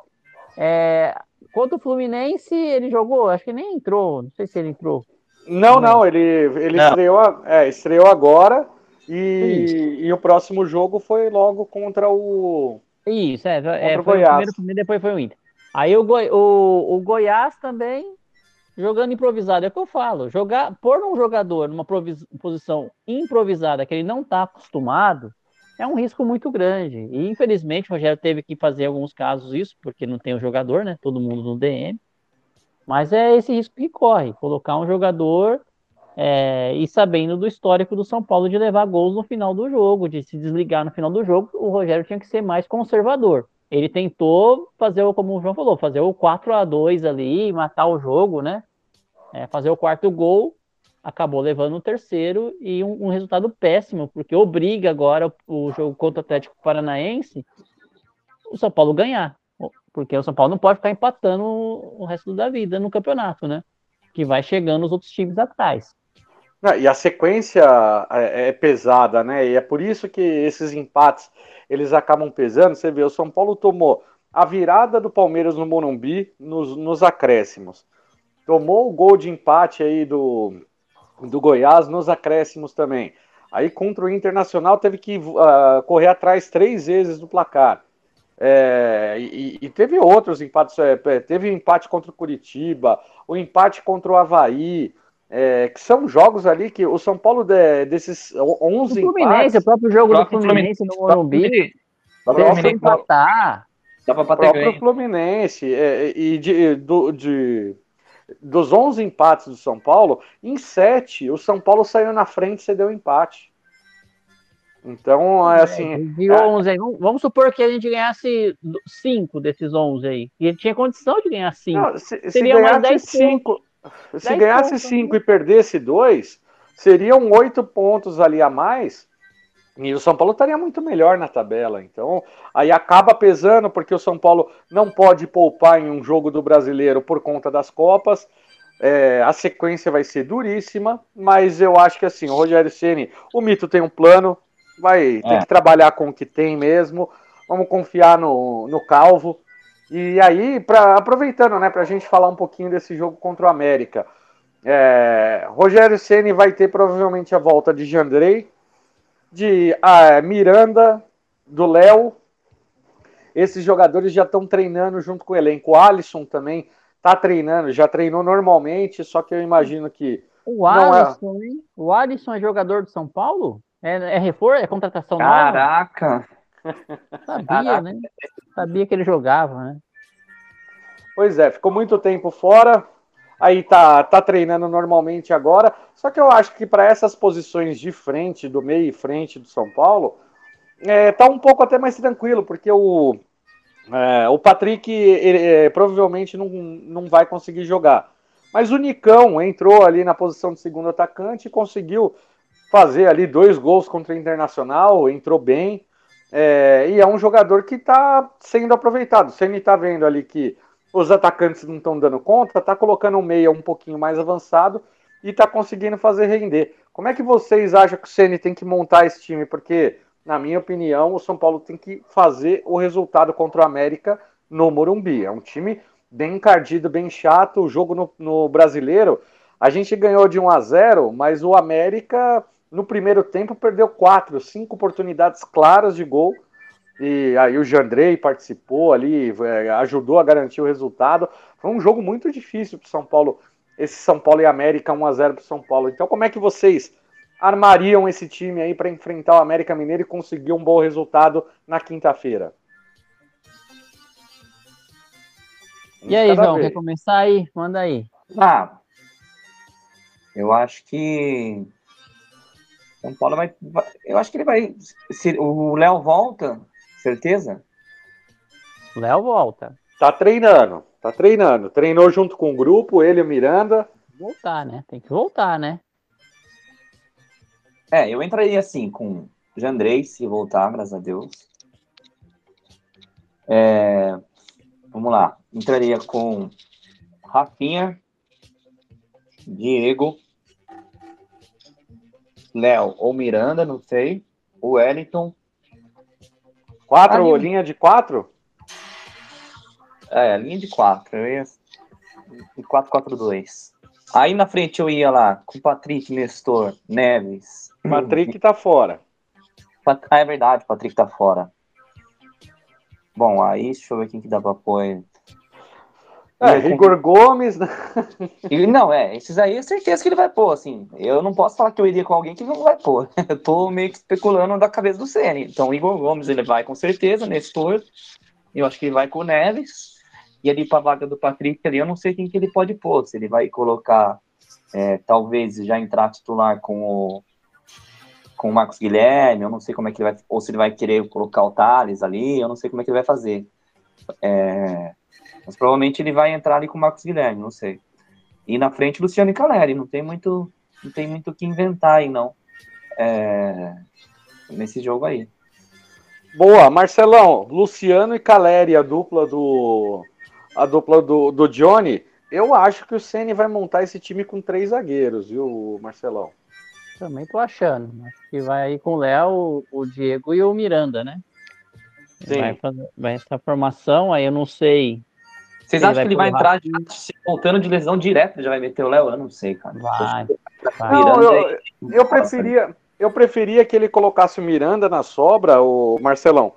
É, contra o Fluminense, ele jogou? Acho que nem entrou. Não sei se ele entrou. Não, não, ele, ele não. Estreou, é, estreou agora e, e o próximo jogo foi logo contra o. Isso, é. é foi o primeiro, primeiro, depois foi o Inter. Aí o, Goi, o, o Goiás também jogando improvisado. É o que eu falo. Jogar, pôr um jogador numa posição improvisada que ele não está acostumado é um risco muito grande. E infelizmente o Rogério teve que fazer alguns casos isso, porque não tem o jogador, né? Todo mundo no DM. Mas é esse risco que corre, colocar um jogador é, e sabendo do histórico do São Paulo de levar gols no final do jogo, de se desligar no final do jogo, o Rogério tinha que ser mais conservador. Ele tentou fazer, como o João falou, fazer o 4 a 2 ali, matar o jogo, né? É, fazer o quarto gol acabou levando o terceiro e um, um, resultado péssimo, porque obriga agora o, o, jogo contra o Atlético Paranaense o São Paulo ganhar. Porque o São Paulo não pode ficar empatando o, resto da vida no campeonato, né? Que vai chegando os outros times atrás. E a sequência é, é pesada, né? E é por isso que esses empates eles acabam pesando. Você vê, o São Paulo tomou a virada do Palmeiras no Morumbi nos, nos acréscimos. Tomou o gol de empate aí do, do Goiás nos acréscimos também. Aí contra o Internacional teve que uh, correr atrás três vezes do placar. É, e, e, teve outros empates, é, teve empate contra o Curitiba, o empate contra o Havaí, é, que são jogos ali que o São Paulo de, desses 11 o Fluminense, empates... o próprio jogo do Fluminense, no Morumbi, dá pra empatar. Dá pra bater o próprio Fluminense, é, e de, do, de dos 11 empates do São Paulo, em 7 o São Paulo saiu na frente e cedeu empate. Então, é assim. É, 11 aí. Vamos supor que a gente ganhasse 5 desses 11 aí. E ele tinha condição de ganhar 5. Se, se ganhasse 5 se ganhasse 5 né? e perdesse 2, seriam 8 pontos ali a mais e o São Paulo estaria muito melhor na tabela. Então, aí acaba pesando, porque o São Paulo não pode poupar em um jogo do brasileiro por conta das Copas. É, a sequência vai ser duríssima, mas eu acho que assim, o Rogério Ceni, o Mito tem um plano, vai ter é. que trabalhar com o que tem mesmo. Vamos confiar no, no Calvo. E aí, pra, aproveitando, né, para a gente falar um pouquinho desse jogo contra o América. É, Rogério Ceni vai ter provavelmente a volta de Jandrei, de ah, Miranda, do Léo. Esses jogadores já estão treinando junto com o elenco. O Alisson também está treinando, já treinou normalmente, só que eu imagino que. O é Alisson, é... hein? O Alisson é jogador do São Paulo? É, é reforço? É contratação Caraca! Nova? Sabia, Caraca. né? Sabia que ele jogava, né? Pois é, ficou muito tempo fora aí tá, tá treinando normalmente agora. Só que eu acho que para essas posições de frente, do meio e frente do São Paulo, é, tá um pouco até mais tranquilo, porque o, é, o Patrick ele, é, provavelmente não, não vai conseguir jogar. Mas o Nicão entrou ali na posição de segundo atacante e conseguiu fazer ali dois gols contra o Internacional, entrou bem. É, e é um jogador que está sendo aproveitado. Você está vendo ali que os atacantes não estão dando conta, tá colocando um meia um pouquinho mais avançado e tá conseguindo fazer render. Como é que vocês acham que o Ceni tem que montar esse time? Porque, na minha opinião, o São Paulo tem que fazer o resultado contra o América no Morumbi. É um time bem encardido, bem chato. O jogo no, no brasileiro, a gente ganhou de 1 a 0, mas o América no primeiro tempo perdeu quatro, cinco oportunidades claras de gol. E aí o Jandrei participou ali, é, ajudou a garantir o resultado. Foi um jogo muito difícil para o São Paulo, esse São Paulo e América 1 a 0 para o São Paulo. Então, como é que vocês armariam esse time aí para enfrentar o América Mineiro e conseguir um bom resultado na quinta-feira? E aí, João, quer começar aí? Manda aí. Ah, eu acho que São Paulo vai, vai, eu acho que ele vai. Se o Léo volta, certeza? Léo volta. Tá treinando, tá treinando. Treinou junto com o grupo, ele e o Miranda. Voltar, né? Tem que voltar, né? É, eu entraria assim com Jandrei, se voltar, graças a Deus. É, vamos lá. Entraria com Rafinha, Diego, Léo ou Miranda, não sei. O Wellington. Quatro, linha de quatro? É, linha de quatro. Eu ia. De 4-4-2. Aí na frente eu ia lá com Patrick, Nestor, Neves. Patrick tá fora. Ah, é verdade, Patrick tá fora. Bom, aí deixa eu ver quem que dá pra pôr. É, Igor Gomes. Né? Não, é, esses aí é certeza que ele vai pôr, assim. Eu não posso falar que eu iria com alguém que não vai pôr. Eu tô meio que especulando da cabeça do CN. Então, Igor Gomes ele vai com certeza, Nestor. Eu acho que ele vai com o Neves. E ali pra vaga do Patrick ali, eu não sei quem que ele pode pôr. Se ele vai colocar, é, talvez já entrar titular com o com o Marcos Guilherme, eu não sei como é que ele vai, ou se ele vai querer colocar o Thales ali, eu não sei como é que ele vai fazer. É, mas provavelmente ele vai entrar ali com o Marcos Guilherme, não sei. E na frente, Luciano e Caleri. Não tem muito não tem muito o que inventar aí, não. É, nesse jogo aí. Boa, Marcelão, Luciano e Caleri, a dupla do a dupla do, do Johnny. Eu acho que o Ceni vai montar esse time com três zagueiros, viu, Marcelão? Também tô achando. Acho que vai aí com o Léo, o Diego e o Miranda, né? Sim. Vai, fazer, vai essa formação, aí eu não sei vocês acham que ele vai entrar já, voltando de lesão direto? Já vai meter o Léo? Eu não sei, cara. Vai. vai. Não, eu, eu, preferia, eu preferia que ele colocasse o Miranda na sobra, o Marcelão,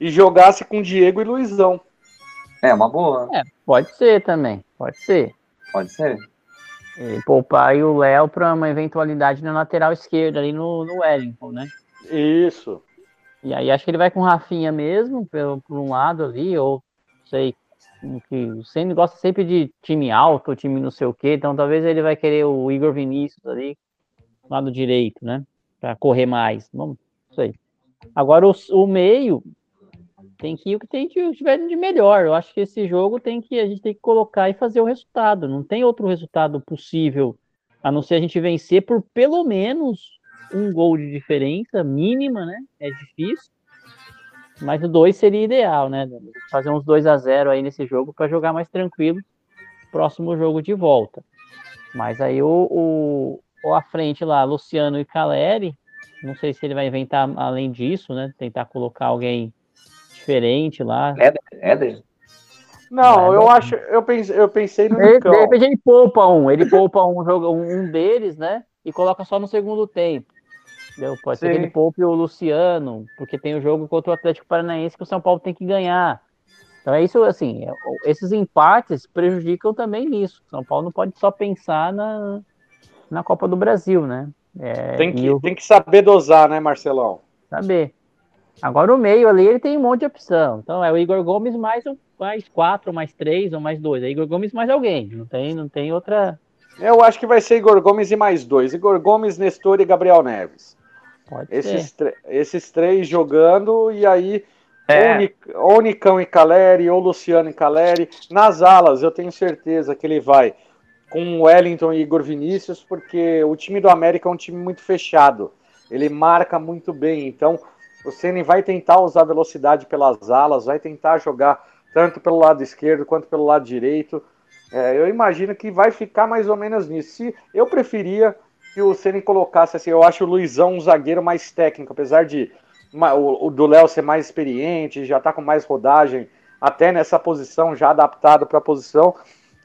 e jogasse com Diego e Luizão. É, uma boa. É, pode ser também. Pode ser. Pode ser. E poupar aí o Léo para uma eventualidade na lateral esquerda, ali no, no Wellington, né? Isso. E aí acho que ele vai com o Rafinha mesmo, por, por um lado ali, ou sei, que o Senna gosta sempre de time alto, time não sei o quê, então talvez ele vai querer o Igor Vinícius ali, lado direito, né? Para correr mais. Não sei. Agora o, o, meio tem que ir o que tem que tiver de melhor. Eu acho que esse jogo tem que a gente tem que colocar e fazer o resultado. Não tem outro resultado possível a não ser a gente vencer por pelo menos um gol de diferença mínima, né? É difícil. Mas o 2 seria ideal, né? Fazer uns 2 a 0 aí nesse jogo para jogar mais tranquilo. Próximo jogo de volta. Mas aí o, o, o à frente lá, Luciano e Caleri, não sei se ele vai inventar além disso, né? Tentar colocar alguém diferente lá. Éder? Éder? Não, eu acho, eu pensei, eu pensei no De, de repente ele poupa um, ele poupa um, um deles, né? E coloca só no segundo tempo. Entendeu? Pode Sim. ser que ele poupe o Luciano, porque tem o jogo contra o Atlético Paranaense que o São Paulo tem que ganhar. Então é isso, assim, é, esses empates prejudicam também nisso. São Paulo não pode só pensar na, na Copa do Brasil, né? É, tem, que, tem que saber dosar, né, Marcelão? Saber. Agora o meio ali ele tem um monte de opção. Então é o Igor Gomes mais, mais quatro, mais três ou mais dois. É Igor Gomes mais alguém. Não tem, não tem outra. Eu acho que vai ser Igor Gomes e mais dois. Igor Gomes, Nestor e Gabriel Neves. Pode esses, esses três jogando e aí é. ou, Nicão e Caleri, ou Luciano e Caleri. Nas alas, eu tenho certeza que ele vai com Wellington e Igor Vinícius, porque o time do América é um time muito fechado. Ele marca muito bem. Então, o Ceni vai tentar usar velocidade pelas alas, vai tentar jogar tanto pelo lado esquerdo quanto pelo lado direito. É, eu imagino que vai ficar mais ou menos nisso. Se eu preferia que o Ceni colocasse assim, eu acho o Luizão um zagueiro mais técnico, apesar de o, o do Léo ser mais experiente, já tá com mais rodagem, até nessa posição, já adaptado para a posição.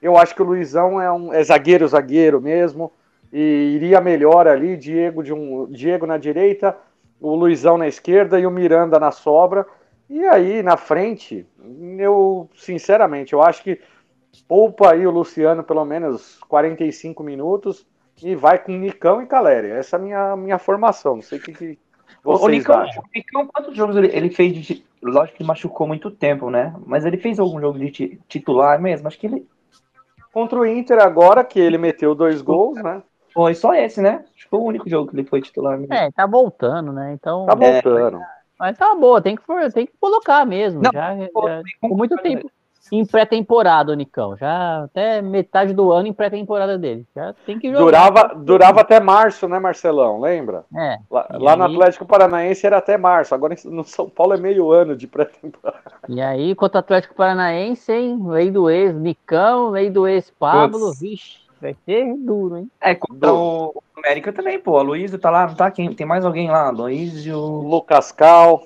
Eu acho que o Luizão é um é zagueiro, zagueiro mesmo, e iria melhor ali, Diego de um Diego na direita, o Luizão na esquerda e o Miranda na sobra. E aí na frente, eu sinceramente, eu acho que poupa aí o Luciano pelo menos 45 minutos e vai com Nicão e Caleri. Essa é a minha, minha formação. Não sei o que, que O, o vocês Nicão, acham. o Nicão, quantos jogos ele, ele fez de. Lógico que machucou muito tempo, né? Mas ele fez algum jogo de ti- titular mesmo? Acho que ele. Contra o Inter agora, que ele meteu dois gols, né? Foi só esse, né? Acho que foi o único jogo que ele foi titular mesmo. É, tá voltando, né? Então. Tá É, voltando. Mas tá boa, tem que, for- tem que colocar mesmo. Não, já, Pô, já- com muito tempo em pré-temporada, o Nicão. Já até metade do ano em pré-temporada dele. Já tem que jogar. Durava, durava até março, né, Marcelão? Lembra? É. Lá, lá no aí- Atlético Paranaense era até março. Agora no São Paulo é meio ano de pré-temporada. E aí, contra o Atlético Paranaense, hein? Lei do ex, Nicão, lei do ex, Pablo. Putz. Vixe, vai ser duro, hein? É, contra o América também, pô. A Luísa tá lá, não tá? Quem, tem mais alguém lá? Luísio. Lucas Cal.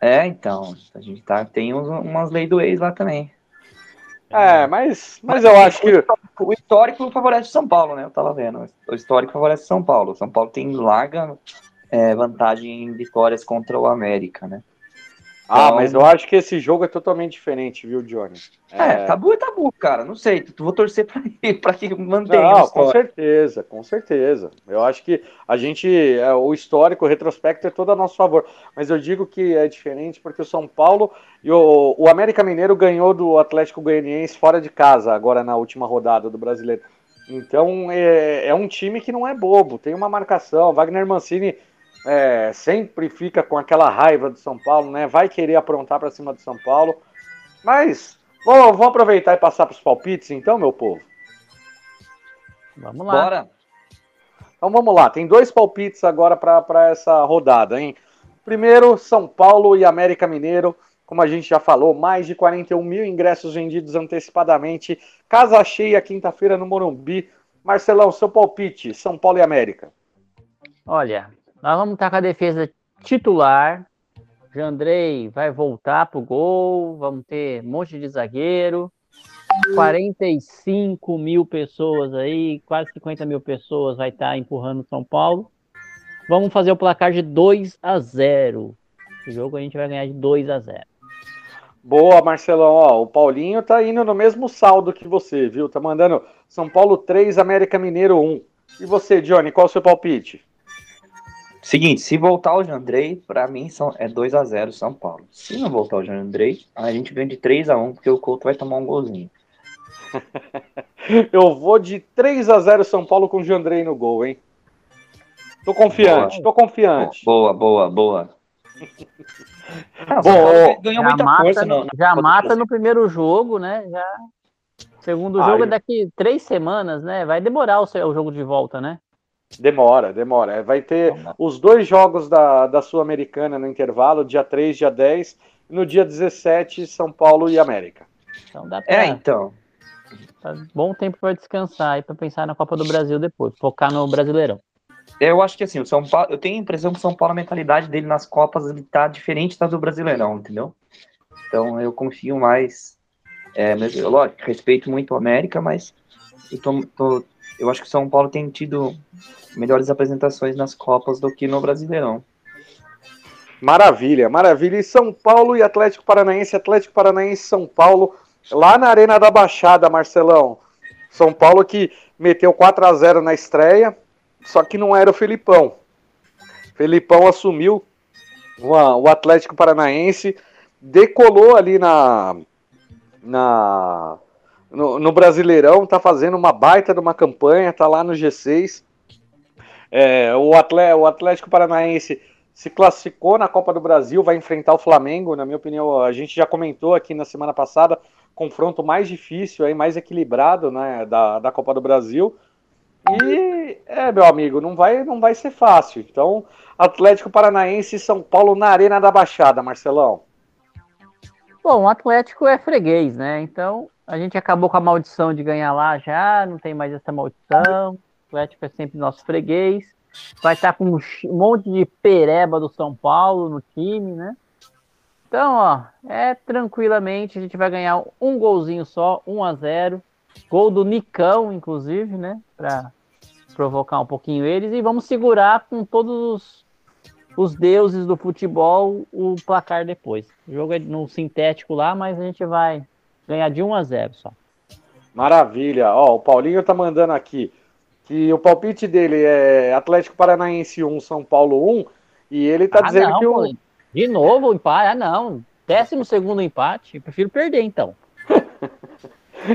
É, então. A gente tá, tem uns, umas leis do ex lá também. É, mas, mas eu acho que. O histórico favorece São Paulo, né? Eu tava vendo. O histórico favorece São Paulo. São Paulo tem larga é, vantagem em vitórias contra o América, né? Ah, Então- mas eu acho que esse jogo é totalmente diferente, viu, Johnny? É, tabu é tabu, cara. Não sei. Tu- Vou torcer pra, pra que mantenha Não, com certeza, com certeza. Eu acho que a gente, é, o histórico, o retrospecto é todo a nosso favor. Mas eu digo que é diferente porque o São Paulo e o, o América Mineiro ganhou do Atlético Goianiense fora de casa, agora na última rodada do Brasileiro. Então é, é um time que não é bobo, tem uma marcação. Wagner Mancini é, sempre fica com aquela raiva do São Paulo, né? Vai querer aprontar para cima do São Paulo. Mas vou, vou aproveitar e passar para os palpites, então, meu povo. Vamos lá. Bora. Então vamos lá, tem dois palpites agora para essa rodada, hein? Primeiro, São Paulo e América Mineiro. Como a gente já falou, mais de 41 mil ingressos vendidos antecipadamente. Casa cheia quinta-feira no Morumbi. Marcelão, seu palpite, São Paulo e América. Olha, nós vamos estar com a defesa titular. Jandrei vai voltar pro gol. Vamos ter um monte de zagueiro. 45 mil pessoas aí, quase 50 mil pessoas vai estar empurrando São Paulo. Vamos fazer o placar de 2 a 0. Esse jogo a gente vai ganhar de 2 a 0. Boa, Marcelão. Ó, o Paulinho tá indo no mesmo saldo que você, viu? Tá mandando São Paulo 3, América Mineiro 1. E você, Johnny, qual o seu palpite? Seguinte, se voltar o Jandrei, pra mim são, é 2x0 São Paulo. Se não voltar o Jandrei, a gente ganha de 3x1, porque o Couto vai tomar um golzinho. Eu vou de 3 a 0 São Paulo com o Jandrei no gol, hein? Tô confiante, tô confiante. Boa, boa, boa. Ah, o Bom, ganhou Já muita mata, força no, no, já mata no primeiro jogo, né? Já. Segundo Ah, jogo é daqui três semanas, né? Vai demorar o, seu- o jogo de volta, né? Demora, demora. É, Vai ter os dois jogos da, da Sul-Americana no intervalo, dia 3, dia 10, e no dia 17, São Paulo e América. Então dá pra. É, então. tá bom tempo para descansar e para pensar na Copa do Brasil depois, focar no Brasileirão. Eu acho que assim, o São Paulo, eu tenho a impressão que o São Paulo, a mentalidade dele nas Copas, ele tá diferente da do Brasileirão, entendeu? Então eu confio mais. É, mas, eu, lógico, respeito muito o América, mas eu, tô, tô- eu acho que o São Paulo tem tido melhores apresentações nas Copas do que no Brasileirão. Maravilha, maravilha. E São Paulo e Atlético Paranaense, Atlético Paranaense São Paulo, lá na Arena da Baixada, Marcelão. São Paulo que meteu 4 a 0 na estreia, só que não era o Felipão. Felipão assumiu o- o Atlético Paranaense, decolou ali na, na no, no Brasileirão, tá fazendo uma baita de uma campanha, tá lá no G6. É, o, Atlé- o Atlético Paranaense se classificou na Copa do Brasil, vai enfrentar o Flamengo, na minha opinião, a gente já comentou aqui na semana passada, confronto mais difícil, aí, mais equilibrado né, da, da Copa do Brasil. E, é, meu amigo, não vai, não vai ser fácil. Então, Atlético Paranaense e São Paulo na Arena da Baixada, Marcelão. Bom, o Atlético é freguês, né? Então a gente acabou com a maldição de ganhar lá já, não tem mais essa maldição. Atlético é sempre nosso freguês. Vai estar com um monte de pereba do São Paulo no time, né? Então, ó, é tranquilamente, a gente vai ganhar um golzinho só, 1 a 0 Gol do Nicão, inclusive, né? Para provocar um pouquinho eles. E vamos segurar com todos os, os deuses do futebol o placar depois. O jogo é no sintético lá, mas a gente vai ganhar de 1 a 0 só. Maravilha. Ó, o Paulinho tá mandando aqui que o palpite dele é Atlético Paranaense 1, São Paulo 1. E ele tá Ah, dizendo não, que o. Paulinho. De novo o empate? Ah, não. Décimo segundo empate. Eu prefiro perder, então.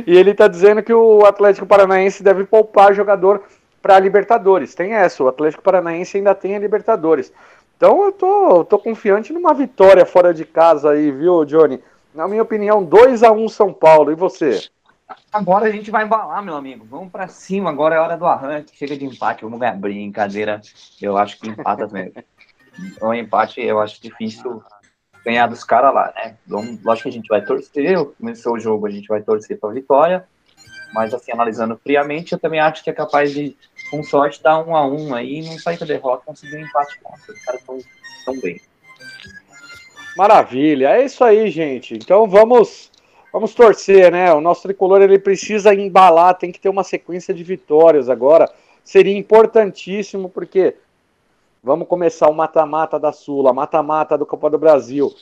E ele tá dizendo que o Atlético Paranaense deve poupar jogador para Libertadores. Tem essa, o Atlético Paranaense ainda tem a Libertadores. Então eu tô, tô confiante numa vitória fora de casa aí, viu, Johnny? Na minha opinião, 2 a 1 São Paulo. E você? Agora a gente vai embalar, meu amigo. Vamos pra cima. Agora é hora do arranque. Chega de empate. Vamos ganhar brincadeira. Eu acho que empata mesmo. O empate eu acho difícil ganhar dos caras lá, né? Vamos, lógico que a gente vai torcer. Começou o jogo, a gente vai torcer pra vitória. Mas assim, analisando friamente, eu também acho que é capaz de, com sorte, dar um a um aí, não sair com a derrota, conseguir um empate contra. Os caras estão tão bem. Maravilha, é isso aí, gente. Então vamos vamos torcer, né? O nosso tricolor ele precisa embalar, tem que ter uma sequência de vitórias agora. Seria importantíssimo porque vamos começar o mata-mata da Sula, mata-mata do Copa do Brasil.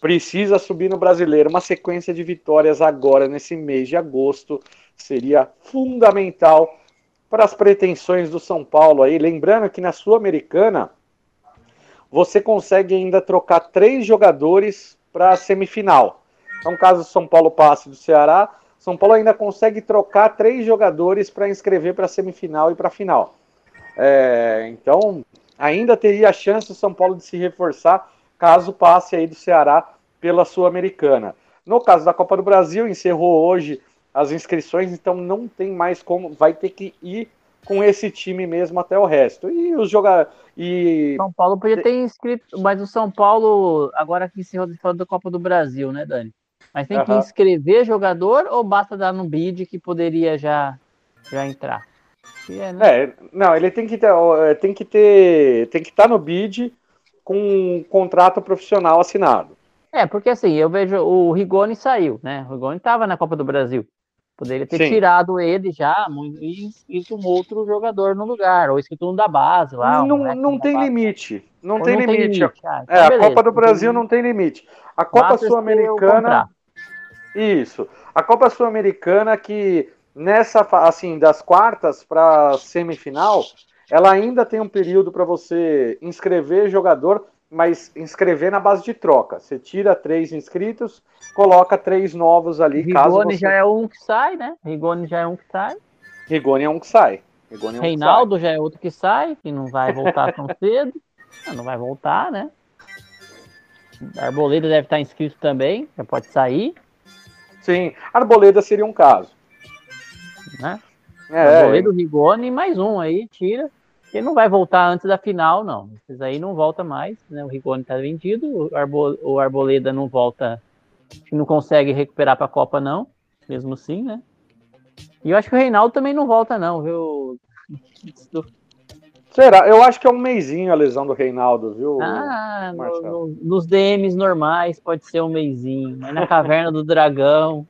Precisa subir no Brasileiro, uma sequência de vitórias agora nesse mês de agosto seria fundamental para as pretensões do São Paulo aí, lembrando que na Sul-Americana você consegue ainda trocar três jogadores para a semifinal. Então, caso o São Paulo passe do Ceará, São Paulo ainda consegue trocar três jogadores para inscrever para a semifinal e para a final. É, então, ainda teria a chance o São Paulo de se reforçar caso passe aí do Ceará pela Sul-Americana. No caso da Copa do Brasil, encerrou hoje as inscrições, então não tem mais como, vai ter que ir com esse time mesmo até o resto. E os jogadores. E São Paulo podia ter inscrito, mas o São Paulo, agora que encerrou falando da Copa do Brasil, né, Dani? Mas tem que Aham. inscrever jogador ou basta dar no bid que poderia já, já entrar? Que é, né? É, não, ele tem que ter, ó, tem que ter, tem que estar no bid com um contrato profissional assinado. É, porque assim, eu vejo o Rigoni saiu, né? O Rigoni estava na Copa do Brasil. Poderia ter Sim. tirado ele já e inscrito um outro jogador no lugar, ou escrito um da base lá. um não moleque não tem limite, não Ou tem limite. Ah, então É, a. Copa do Brasil não tem limite. A Copa Sul-Americana, isso. A Copa Sul-Americana que nessa assim das quartas para semifinal, ela ainda tem um período para você inscrever jogador, mas inscrever na base de troca. Você tira três inscritos, coloca três novos ali, caso Rigoni você... já é um que sai, né? Rigoni já é um que sai. Rigoni é um que sai. Rigoni é um Reinaldo já é outro que sai, que não vai voltar tão cedo. Ah, Não vai voltar, né? Arboleda deve estar inscrito também, já pode sair, sai. Sim, Arboleda seria um caso. né? É, Arboleda, Rigoni, mais um aí, tira. Ele não vai voltar antes da final, não. Esses aí não volta mais, né? O Rigoni tá vendido, o, Arbo- o Arboleda não volta, não consegue recuperar para a Copa, não. Mesmo assim, né? E eu acho que o Reinaldo também não volta, não, viu? será? Eu acho que é um meizinho a lesão do Reinaldo, viu? Ah, no- no- nos DMs normais pode ser um meizinho, mas na caverna do dragão.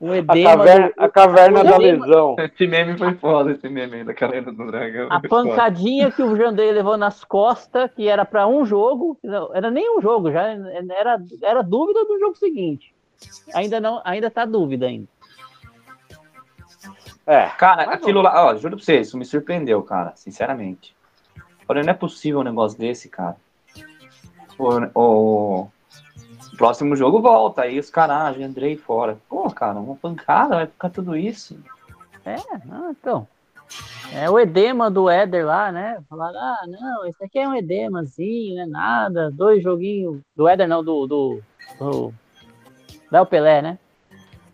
Um a edema. caverna, do- a caverna da edema- lesão. Esse meme foi foda, esse meme aí da carreira do dragão. A pancadinha que o Jandrei levou nas costas, que era para um jogo, não, era nem um jogo, já era, era dúvida do jogo seguinte. Ainda não, ainda tá dúvida ainda. É, Cara, Mas aquilo lá, ó, juro pra você, isso me surpreendeu, cara, sinceramente. Olha, não é possível um negócio desse, cara. O- o próximo jogo volta, aí os caras, ah, Andrei fora. Pô, cara, uma pancada, vai ficar tudo isso. É, ah, então. É o edema do Éder lá, né? Falaram, ah, não, esse aqui é um edemazinho, não é nada. Dois joguinhos. Do Éder não, do. do, do Léo Pelé, né?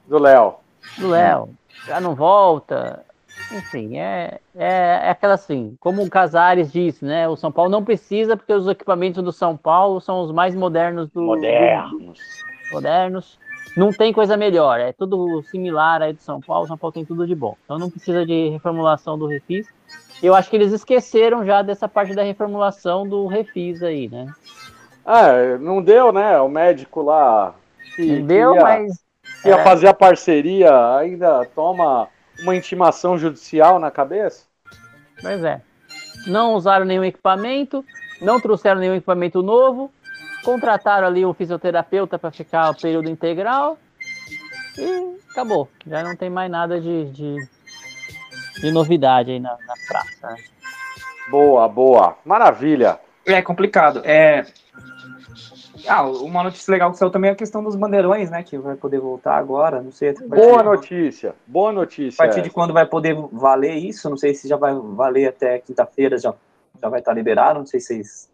do Léo. Do Léo. Já não volta. Enfim, é, é, é aquela assim, como o Casares disse, né? O São Paulo não precisa, porque os equipamentos do São Paulo são os mais modernos do. Modernos. modernos. não tem coisa melhor, é tudo similar aí do São Paulo, São Paulo tem tudo de bom. Então não precisa de reformulação do refis. Eu acho que eles esqueceram já dessa parte da reformulação do refis aí, né? Ah, não deu, né? O médico lá que, não deu, ia, mas ia é. fazer a parceria ainda toma uma intimação judicial na cabeça? Pois é. Não usaram nenhum equipamento, não trouxeram nenhum equipamento novo, contrataram ali um fisioterapeuta para ficar o período integral e acabou. Já não tem mais nada de, de, de novidade aí na, na praça. né? Boa, boa. Maravilha. É complicado. É... Ah, uma notícia legal que saiu também é a questão dos bandeirões, né? Que vai poder voltar agora. Não sei. a Boa de- notícia. Boa A notícia. partir de quando vai poder valer isso? Não sei se já vai valer até quinta-feira, já, já vai estar liberado. Não sei se vocês.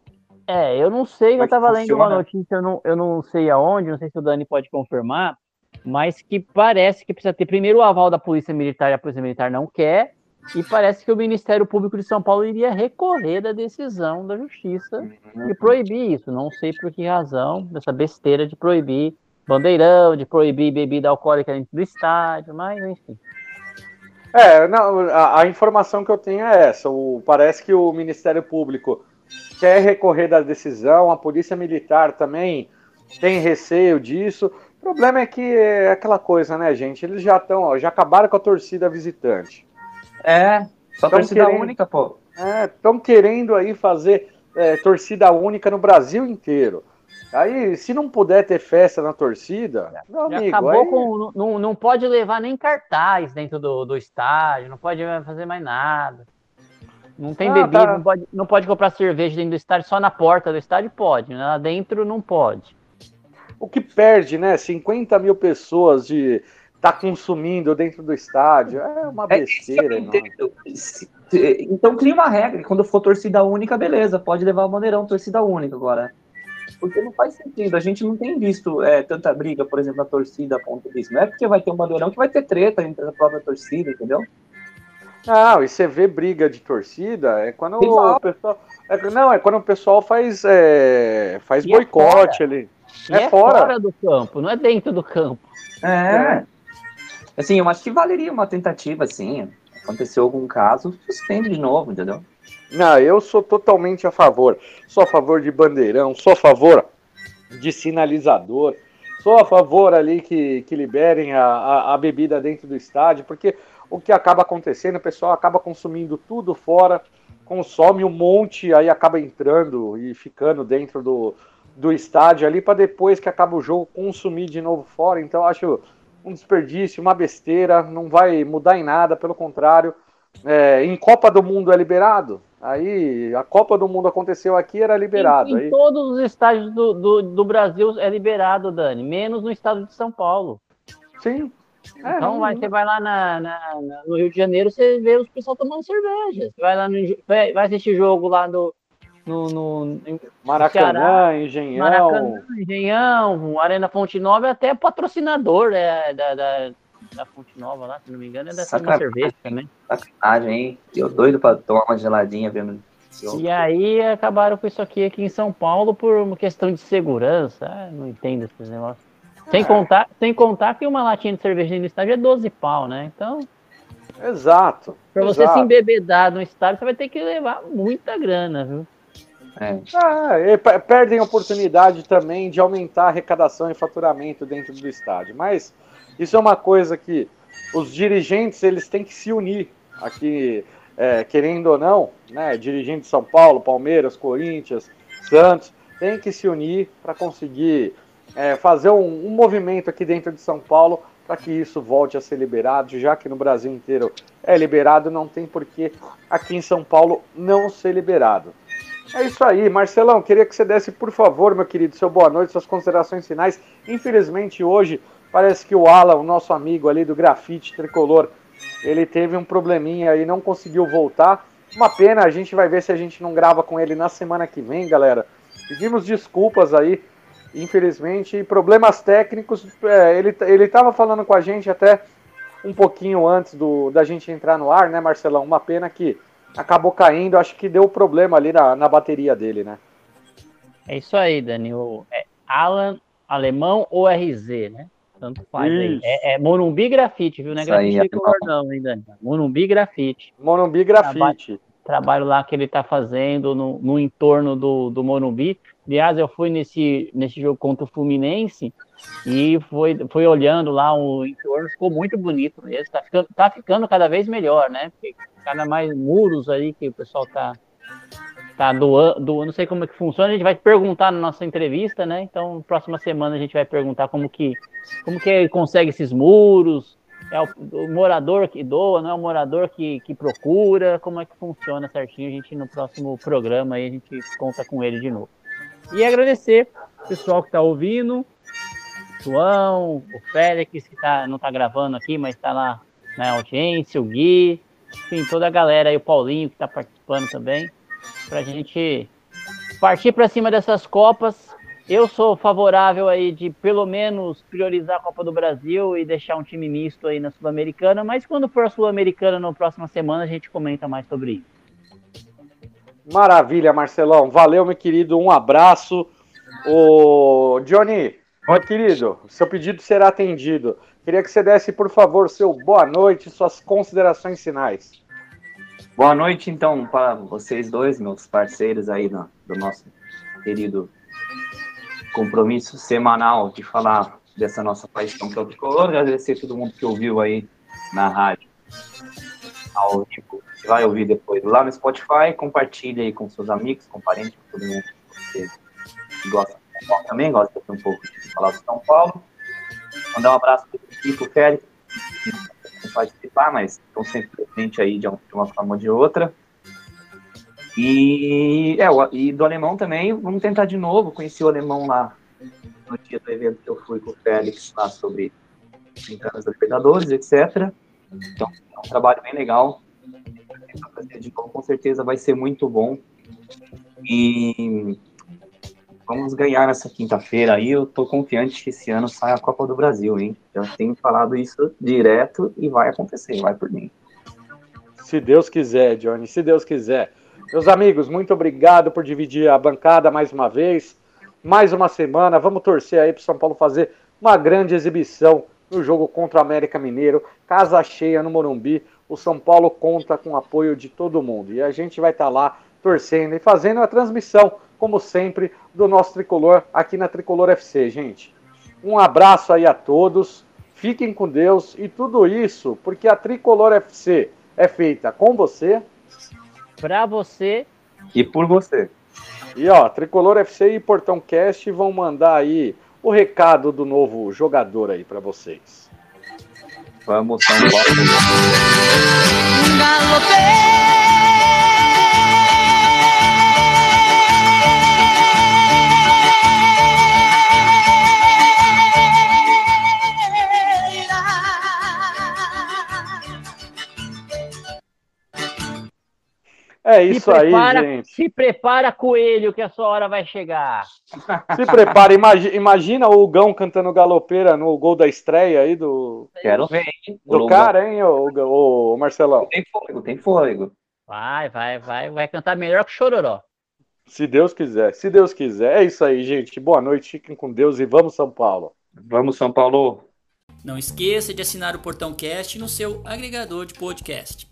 É, eu não sei, é eu que tava lendo uma notícia, eu não, eu não sei aonde, não sei se o Dani pode confirmar, mas que parece que precisa ter primeiro o aval da Polícia Militar e a Polícia Militar não quer, e parece que o Ministério Público de São Paulo iria recorrer da decisão da Justiça de proibir isso. Não sei por que razão, dessa besteira de proibir bandeirão, de proibir bebida alcoólica dentro do estádio, mas enfim. É, não, a, a informação que eu tenho é essa. O, parece que o Ministério Público quer recorrer da decisão, a Polícia Militar também tem receio disso. O problema é que é aquela coisa, né, gente? Eles já estão, já acabaram com a torcida visitante. É, só Tão torcida querendo- única, pô. Estão querendo aí fazer é, torcida única no Brasil inteiro. Aí, se não puder ter festa na torcida, meu Já amigo, acabou aí- com. Não, não pode levar nem cartaz dentro do, do estádio, não pode fazer mais nada. Não tem Ah, bebida, tá. não, pode, não pode comprar cerveja dentro do estádio, só na porta do estádio pode, lá dentro não pode. o que perde, né? 50 mil pessoas de tá consumindo dentro do estádio. É uma É besteira. Se- Então cria uma regra. Quando for torcida única, beleza, pode levar o bandeirão torcida única agora. Porque não faz sentido. A gente não tem visto é, tanta briga, por exemplo, na torcida a ponto disso. Não é porque vai ter um bandeirão que vai ter treta entre a própria torcida, entendeu? Não, e você vê briga de torcida é quando Rival. o pessoal. é- não, é quando o pessoal faz, é, faz E é boicote ali. E É é, fora. fora. do campo, não é dentro do campo. É. Assim, eu acho que valeria uma tentativa, assim. Aconteceu algum caso, suspende de novo, entendeu? Não, eu sou totalmente a favor. Sou a favor de bandeirão, sou a favor de sinalizador, sou a favor ali que, que liberem a, a, a bebida dentro do estádio, porque o que acaba acontecendo, o pessoal acaba consumindo tudo fora, consome um monte, aí acaba entrando e ficando dentro do, do estádio ali, para depois que acaba o jogo consumir de novo fora. Então, acho um desperdício, uma besteira, não vai mudar em nada, pelo contrário. É, em Copa do Mundo é liberado. Aí a Copa do Mundo aconteceu aqui, era liberado. Em, em Aí, todos os estádios do, do, do Brasil é liberado, Dani, menos no estado de São Paulo. sim. É, Então vai, você vai lá na, na- na- no Rio de Janeiro, você vê os pessoal tomando cerveja. Você vai lá no, vai, vai assistir jogo lá no, no, no em Maracanã, Ceará, Engenhão. Maracanã, Engenhão, Arena Fonte Nova, é até patrocinador é, da, da, da Fonte Nova lá, se não me engano, é da cerveja também. Sacanagem, hein? Eu doido pra tomar uma geladinha vendo. E aí acabaram com isso aqui aqui em São Paulo por uma questão de segurança. Ah, não entendo esses negócios. Sem, contar, sem contar que uma latinha de cerveja no estádio é 12 pau, né? Então, Exato. pra você se embebedar no estádio, você vai ter que levar muita grana, viu? É. Ah, pe- perdem a oportunidade também de aumentar a arrecadação e faturamento dentro do estádio. Mas isso é uma coisa que os dirigentes eles têm que se unir aqui, é, querendo ou não, né? Dirigente de São Paulo, Palmeiras, Corinthians, Santos, tem que se unir para conseguir é, fazer um, um movimento aqui dentro de São Paulo para que isso volte a ser liberado, já que no Brasil inteiro é liberado, não tem por que aqui em São Paulo não ser liberado. É isso aí, Marcelão. Queria que você desse, por favor, meu querido, seu boa noite, suas considerações finais. Infelizmente, hoje, parece que o Alan, o nosso amigo ali do grafite tricolor, ele teve um probleminha e não conseguiu voltar. Uma pena, a gente vai ver se a gente não grava com ele na semana que vem, galera. Pedimos desculpas aí, infelizmente. Problemas técnicos, é, ele, ele falando com a gente até um pouquinho antes do, da gente entrar no ar, né, Marcelão? Uma pena que acabou caindo, acho que deu problema ali na, na bateria dele, né? É isso aí, Dani. O, é Alan Alemão ou RZ, né? Tanto faz aí. É, é Morumbi Grafite, viu? Não é grafite é tricolor, não, ainda. Morumbi Grafite. Morumbi Grafite. Trabalho, trabalho lá que ele tá fazendo no, no entorno do, do Morumbi. Aliás, eu fui nesse, nesse jogo contra o Fluminense e foi, foi olhando lá o entorno, ficou muito bonito mesmo. Tá ficando, tá ficando cada vez melhor, né? Porque cada mais muros aí que o pessoal tá, tá doando, do, não sei como é que funciona, a gente vai perguntar na nossa entrevista, né? Então, próxima semana a gente vai perguntar como que, como que consegue esses muros, é o, o, morador que doa, não é o morador que, que procura, como é que funciona certinho, a gente no próximo programa aí a gente conta com ele de novo. E agradecer o pessoal que está ouvindo, João, o Félix, que tá, não está gravando aqui, mas está lá na audiência, o Gui, enfim, toda a galera aí, o Paulinho que está participando também, para a gente partir para cima dessas Copas. Eu sou favorável aí de pelo menos priorizar a Copa do Brasil e deixar um time misto aí na Sul-Americana, mas quando for a Sul-Americana na próxima semana a gente comenta mais sobre isso. Maravilha, Marcelão. Valeu, meu querido. Um abraço. O Johnny, meu querido, seu pedido será atendido. Queria que você desse, por favor, seu boa noite, suas considerações finais. Boa noite, então, para vocês dois, meus parceiros aí no, do nosso querido compromisso semanal de falar dessa nossa paixão pelo tricolor. Agradecer a todo mundo que ouviu aí na rádio, ao vivo vai ouvir depois lá no Spotify, compartilhe aí com seus amigos, com parentes, com todo mundo que gosta Paulo também, gosta de um pouco de falar de São Paulo. Mandar um abraço para o Kiko Félix, que não participar, mas estão sempre presentes aí de uma forma ou de outra. E, é, e do alemão também, vamos tentar de novo. Conheci o alemão lá no dia do evento que eu fui com o Félix lá sobre 30 anos da etc. Então, é um trabalho bem legal com certeza vai ser muito bom. E vamos ganhar nessa quinta-feira aí. Eu tô confiante que esse ano sai a Copa do Brasil, hein? Já tenho falado isso direto e vai acontecer, vai por mim. Se Deus quiser, Johnny, se Deus quiser. Meus amigos, muito obrigado por dividir a bancada mais uma vez. Mais uma semana. Vamos torcer aí para São Paulo fazer uma grande exibição no jogo contra o América Mineiro. Casa cheia no Morumbi o São Paulo conta com o apoio de todo mundo. E a gente vai estar tá lá torcendo e fazendo a transmissão, como sempre, do nosso tricolor aqui na Tricolor FC, gente. Um abraço aí a todos, fiquem com Deus e tudo isso porque a Tricolor FC é feita com você, para você e por você. E ó, Tricolor FC e Portão Cast vão mandar aí o recado do novo jogador aí para vocês. Vamos, São Paulo. É isso prepara, aí, gente. Se prepara, coelho, que a sua hora vai chegar. Se prepara. Imagina, imagina o Gão cantando galopeira no gol da estreia aí do. Quero ver, hein? Do cara, hein, o, o, o Marcelão? Tem fôlego, tem fôlego. Vai, vai, vai. Vai cantar melhor que o Chororó. Se Deus quiser, se Deus quiser. É isso aí, gente. Boa noite, fiquem com Deus e vamos, São Paulo. Vamos, São Paulo. Não esqueça de assinar o Portão Cast no seu agregador de podcast.